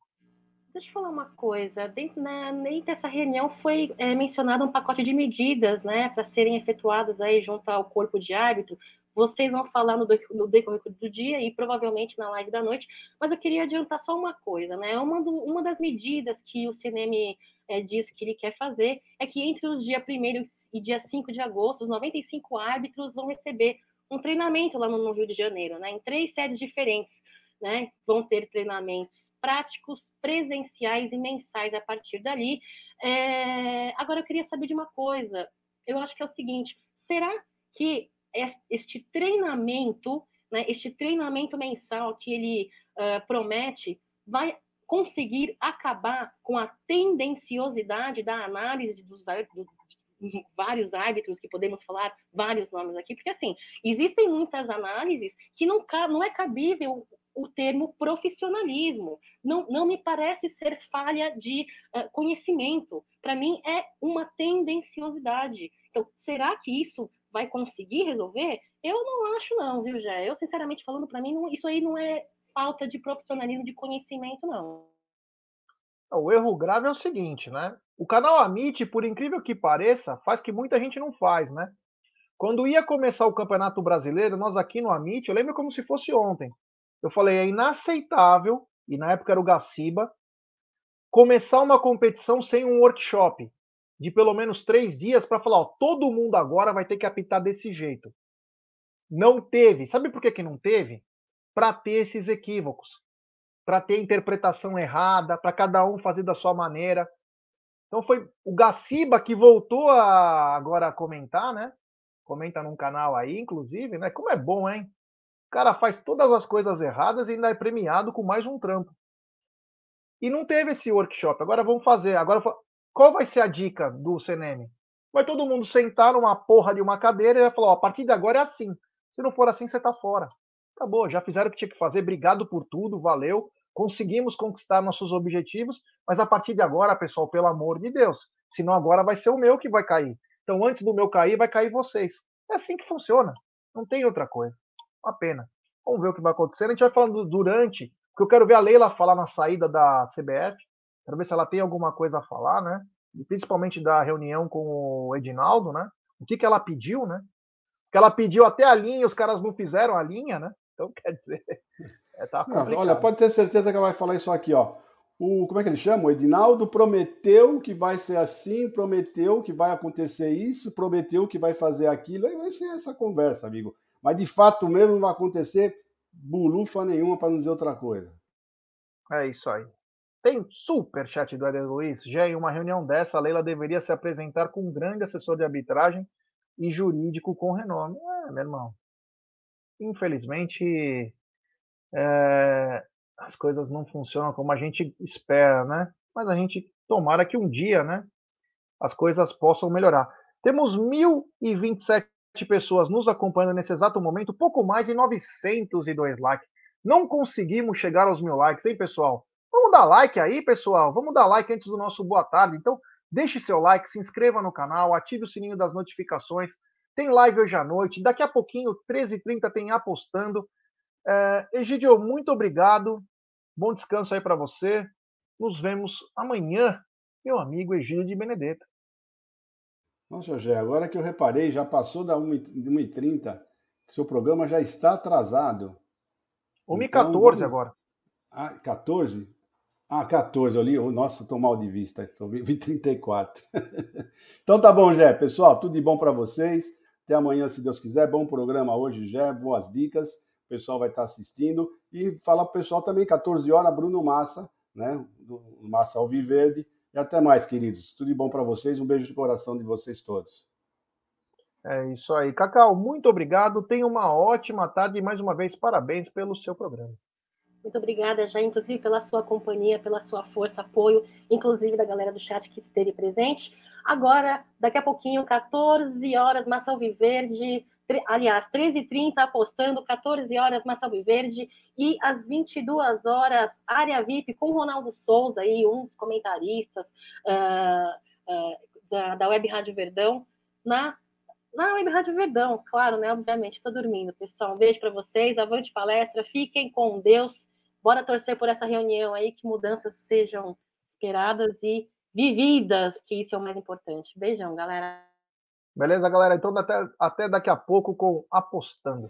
Deixa eu falar uma coisa. Dentro, né, dentro dessa reunião foi é, mencionado um pacote de medidas né, para serem efetuadas aí junto ao corpo de árbitro. Vocês vão falar no, no decorrer do dia e provavelmente na live da noite, mas eu queria adiantar só uma coisa. Né? Uma, do, uma das medidas que o CNM é, diz que ele quer fazer é que entre os dias 1 e dia 5 de agosto, os 95 árbitros vão receber um treinamento lá no Rio de Janeiro, né, em três sedes diferentes. Né, vão ter treinamentos práticos, presenciais e mensais a partir dali. É... Agora, eu queria saber de uma coisa. Eu acho que é o seguinte: será que este treinamento, né, este treinamento mensal que ele uh, promete, vai conseguir acabar com a tendenciosidade da análise dos vários árbitros que podemos falar vários nomes aqui, porque assim, existem muitas análises que não, não é cabível o termo profissionalismo. Não, não me parece ser falha de uh, conhecimento. Para mim, é uma tendenciosidade. Então, será que isso vai conseguir resolver? Eu não acho, não, viu, Jé? Eu, sinceramente falando, para mim, não, isso aí não é falta de profissionalismo, de conhecimento, não. O erro grave é o seguinte, né? O canal Amit, por incrível que pareça, faz que muita gente não faz, né? Quando ia começar o Campeonato Brasileiro, nós aqui no Amit, eu lembro como se fosse ontem. Eu falei, é inaceitável, e na época era o Gaciba, começar uma competição sem um workshop de pelo menos três dias para falar, ó, todo mundo agora vai ter que apitar desse jeito. Não teve. Sabe por que, que não teve? Para ter esses equívocos para ter interpretação errada, para cada um fazer da sua maneira. Então foi o Gaciba que voltou a agora a comentar, né? Comenta num canal aí, inclusive, né? Como é bom, hein? O cara faz todas as coisas erradas e ainda é premiado com mais um trampo. E não teve esse workshop. Agora vamos fazer. Agora qual vai ser a dica do CNM? Vai todo mundo sentar numa porra de uma cadeira e vai falar: ó, a partir de agora é assim. Se não for assim, você tá fora. Acabou, já fizeram o que tinha que fazer. Obrigado por tudo, valeu conseguimos conquistar nossos objetivos, mas a partir de agora, pessoal, pelo amor de Deus, senão agora vai ser o meu que vai cair. Então, antes do meu cair, vai cair vocês. É assim que funciona. Não tem outra coisa. Uma pena. Vamos ver o que vai acontecer. A gente vai falando durante, porque eu quero ver a Leila falar na saída da CBF. Quero ver se ela tem alguma coisa a falar, né? E principalmente da reunião com o Edinaldo, né? O que, que ela pediu, né? Porque ela pediu até a linha, os caras não fizeram a linha, né? Então, quer dizer, é, tá não, olha, pode ter certeza que ela vai falar isso aqui, ó. O, como é que ele chama? O Edinaldo prometeu que vai ser assim, prometeu que vai acontecer isso, prometeu que vai fazer aquilo. Aí vai ser essa conversa, amigo. Mas de fato mesmo não vai acontecer bulufa nenhuma para não dizer outra coisa. É isso aí. Tem super chat do Eder Luiz. Já em uma reunião dessa, a Leila deveria se apresentar com um grande assessor de arbitragem e jurídico com renome. É, meu irmão infelizmente, é, as coisas não funcionam como a gente espera, né? Mas a gente tomara que um dia, né, as coisas possam melhorar. Temos 1.027 pessoas nos acompanhando nesse exato momento, pouco mais de 902 likes. Não conseguimos chegar aos mil likes, hein, pessoal? Vamos dar like aí, pessoal. Vamos dar like antes do nosso boa tarde. Então, deixe seu like, se inscreva no canal, ative o sininho das notificações tem live hoje à noite. Daqui a pouquinho, 13h30, tem apostando. É, Egidio, muito obrigado. Bom descanso aí para você. Nos vemos amanhã, meu amigo Egídio de Benedetta. Nossa, José, agora que eu reparei, já passou da 1h30, seu programa já está atrasado. 1h14 então, agora. Ah, 14? Ah, 14, eu li. Nossa, estou mal de vista. Vi 34. então tá bom, Jé. Pessoal, tudo de bom para vocês. Até amanhã, se Deus quiser. Bom programa hoje, Jé. Boas dicas. O pessoal vai estar assistindo. E falar para o pessoal também, 14 horas, Bruno Massa, né? Massa Alviverde. E até mais, queridos. Tudo de bom para vocês. Um beijo de coração de vocês todos. É isso aí. Cacau, muito obrigado. Tenha uma ótima tarde e mais uma vez parabéns pelo seu programa. Muito obrigada, já, inclusive, pela sua companhia, pela sua força, apoio, inclusive da galera do chat que esteve presente. Agora, daqui a pouquinho, 14 horas, Massa Alviverde, aliás, 13h30 apostando, 14 horas Massa Alviverde e às 22 horas área VIP com Ronaldo Souza, aí, um dos comentaristas uh, uh, da, da Web Rádio Verdão, na, na Web Rádio Verdão, claro, né? Obviamente, estou dormindo, pessoal. Um beijo para vocês, avante palestra, fiquem com Deus. Bora torcer por essa reunião aí, que mudanças sejam esperadas e vividas, que isso é o mais importante. Beijão, galera. Beleza, galera? Então até, até daqui a pouco com Apostando.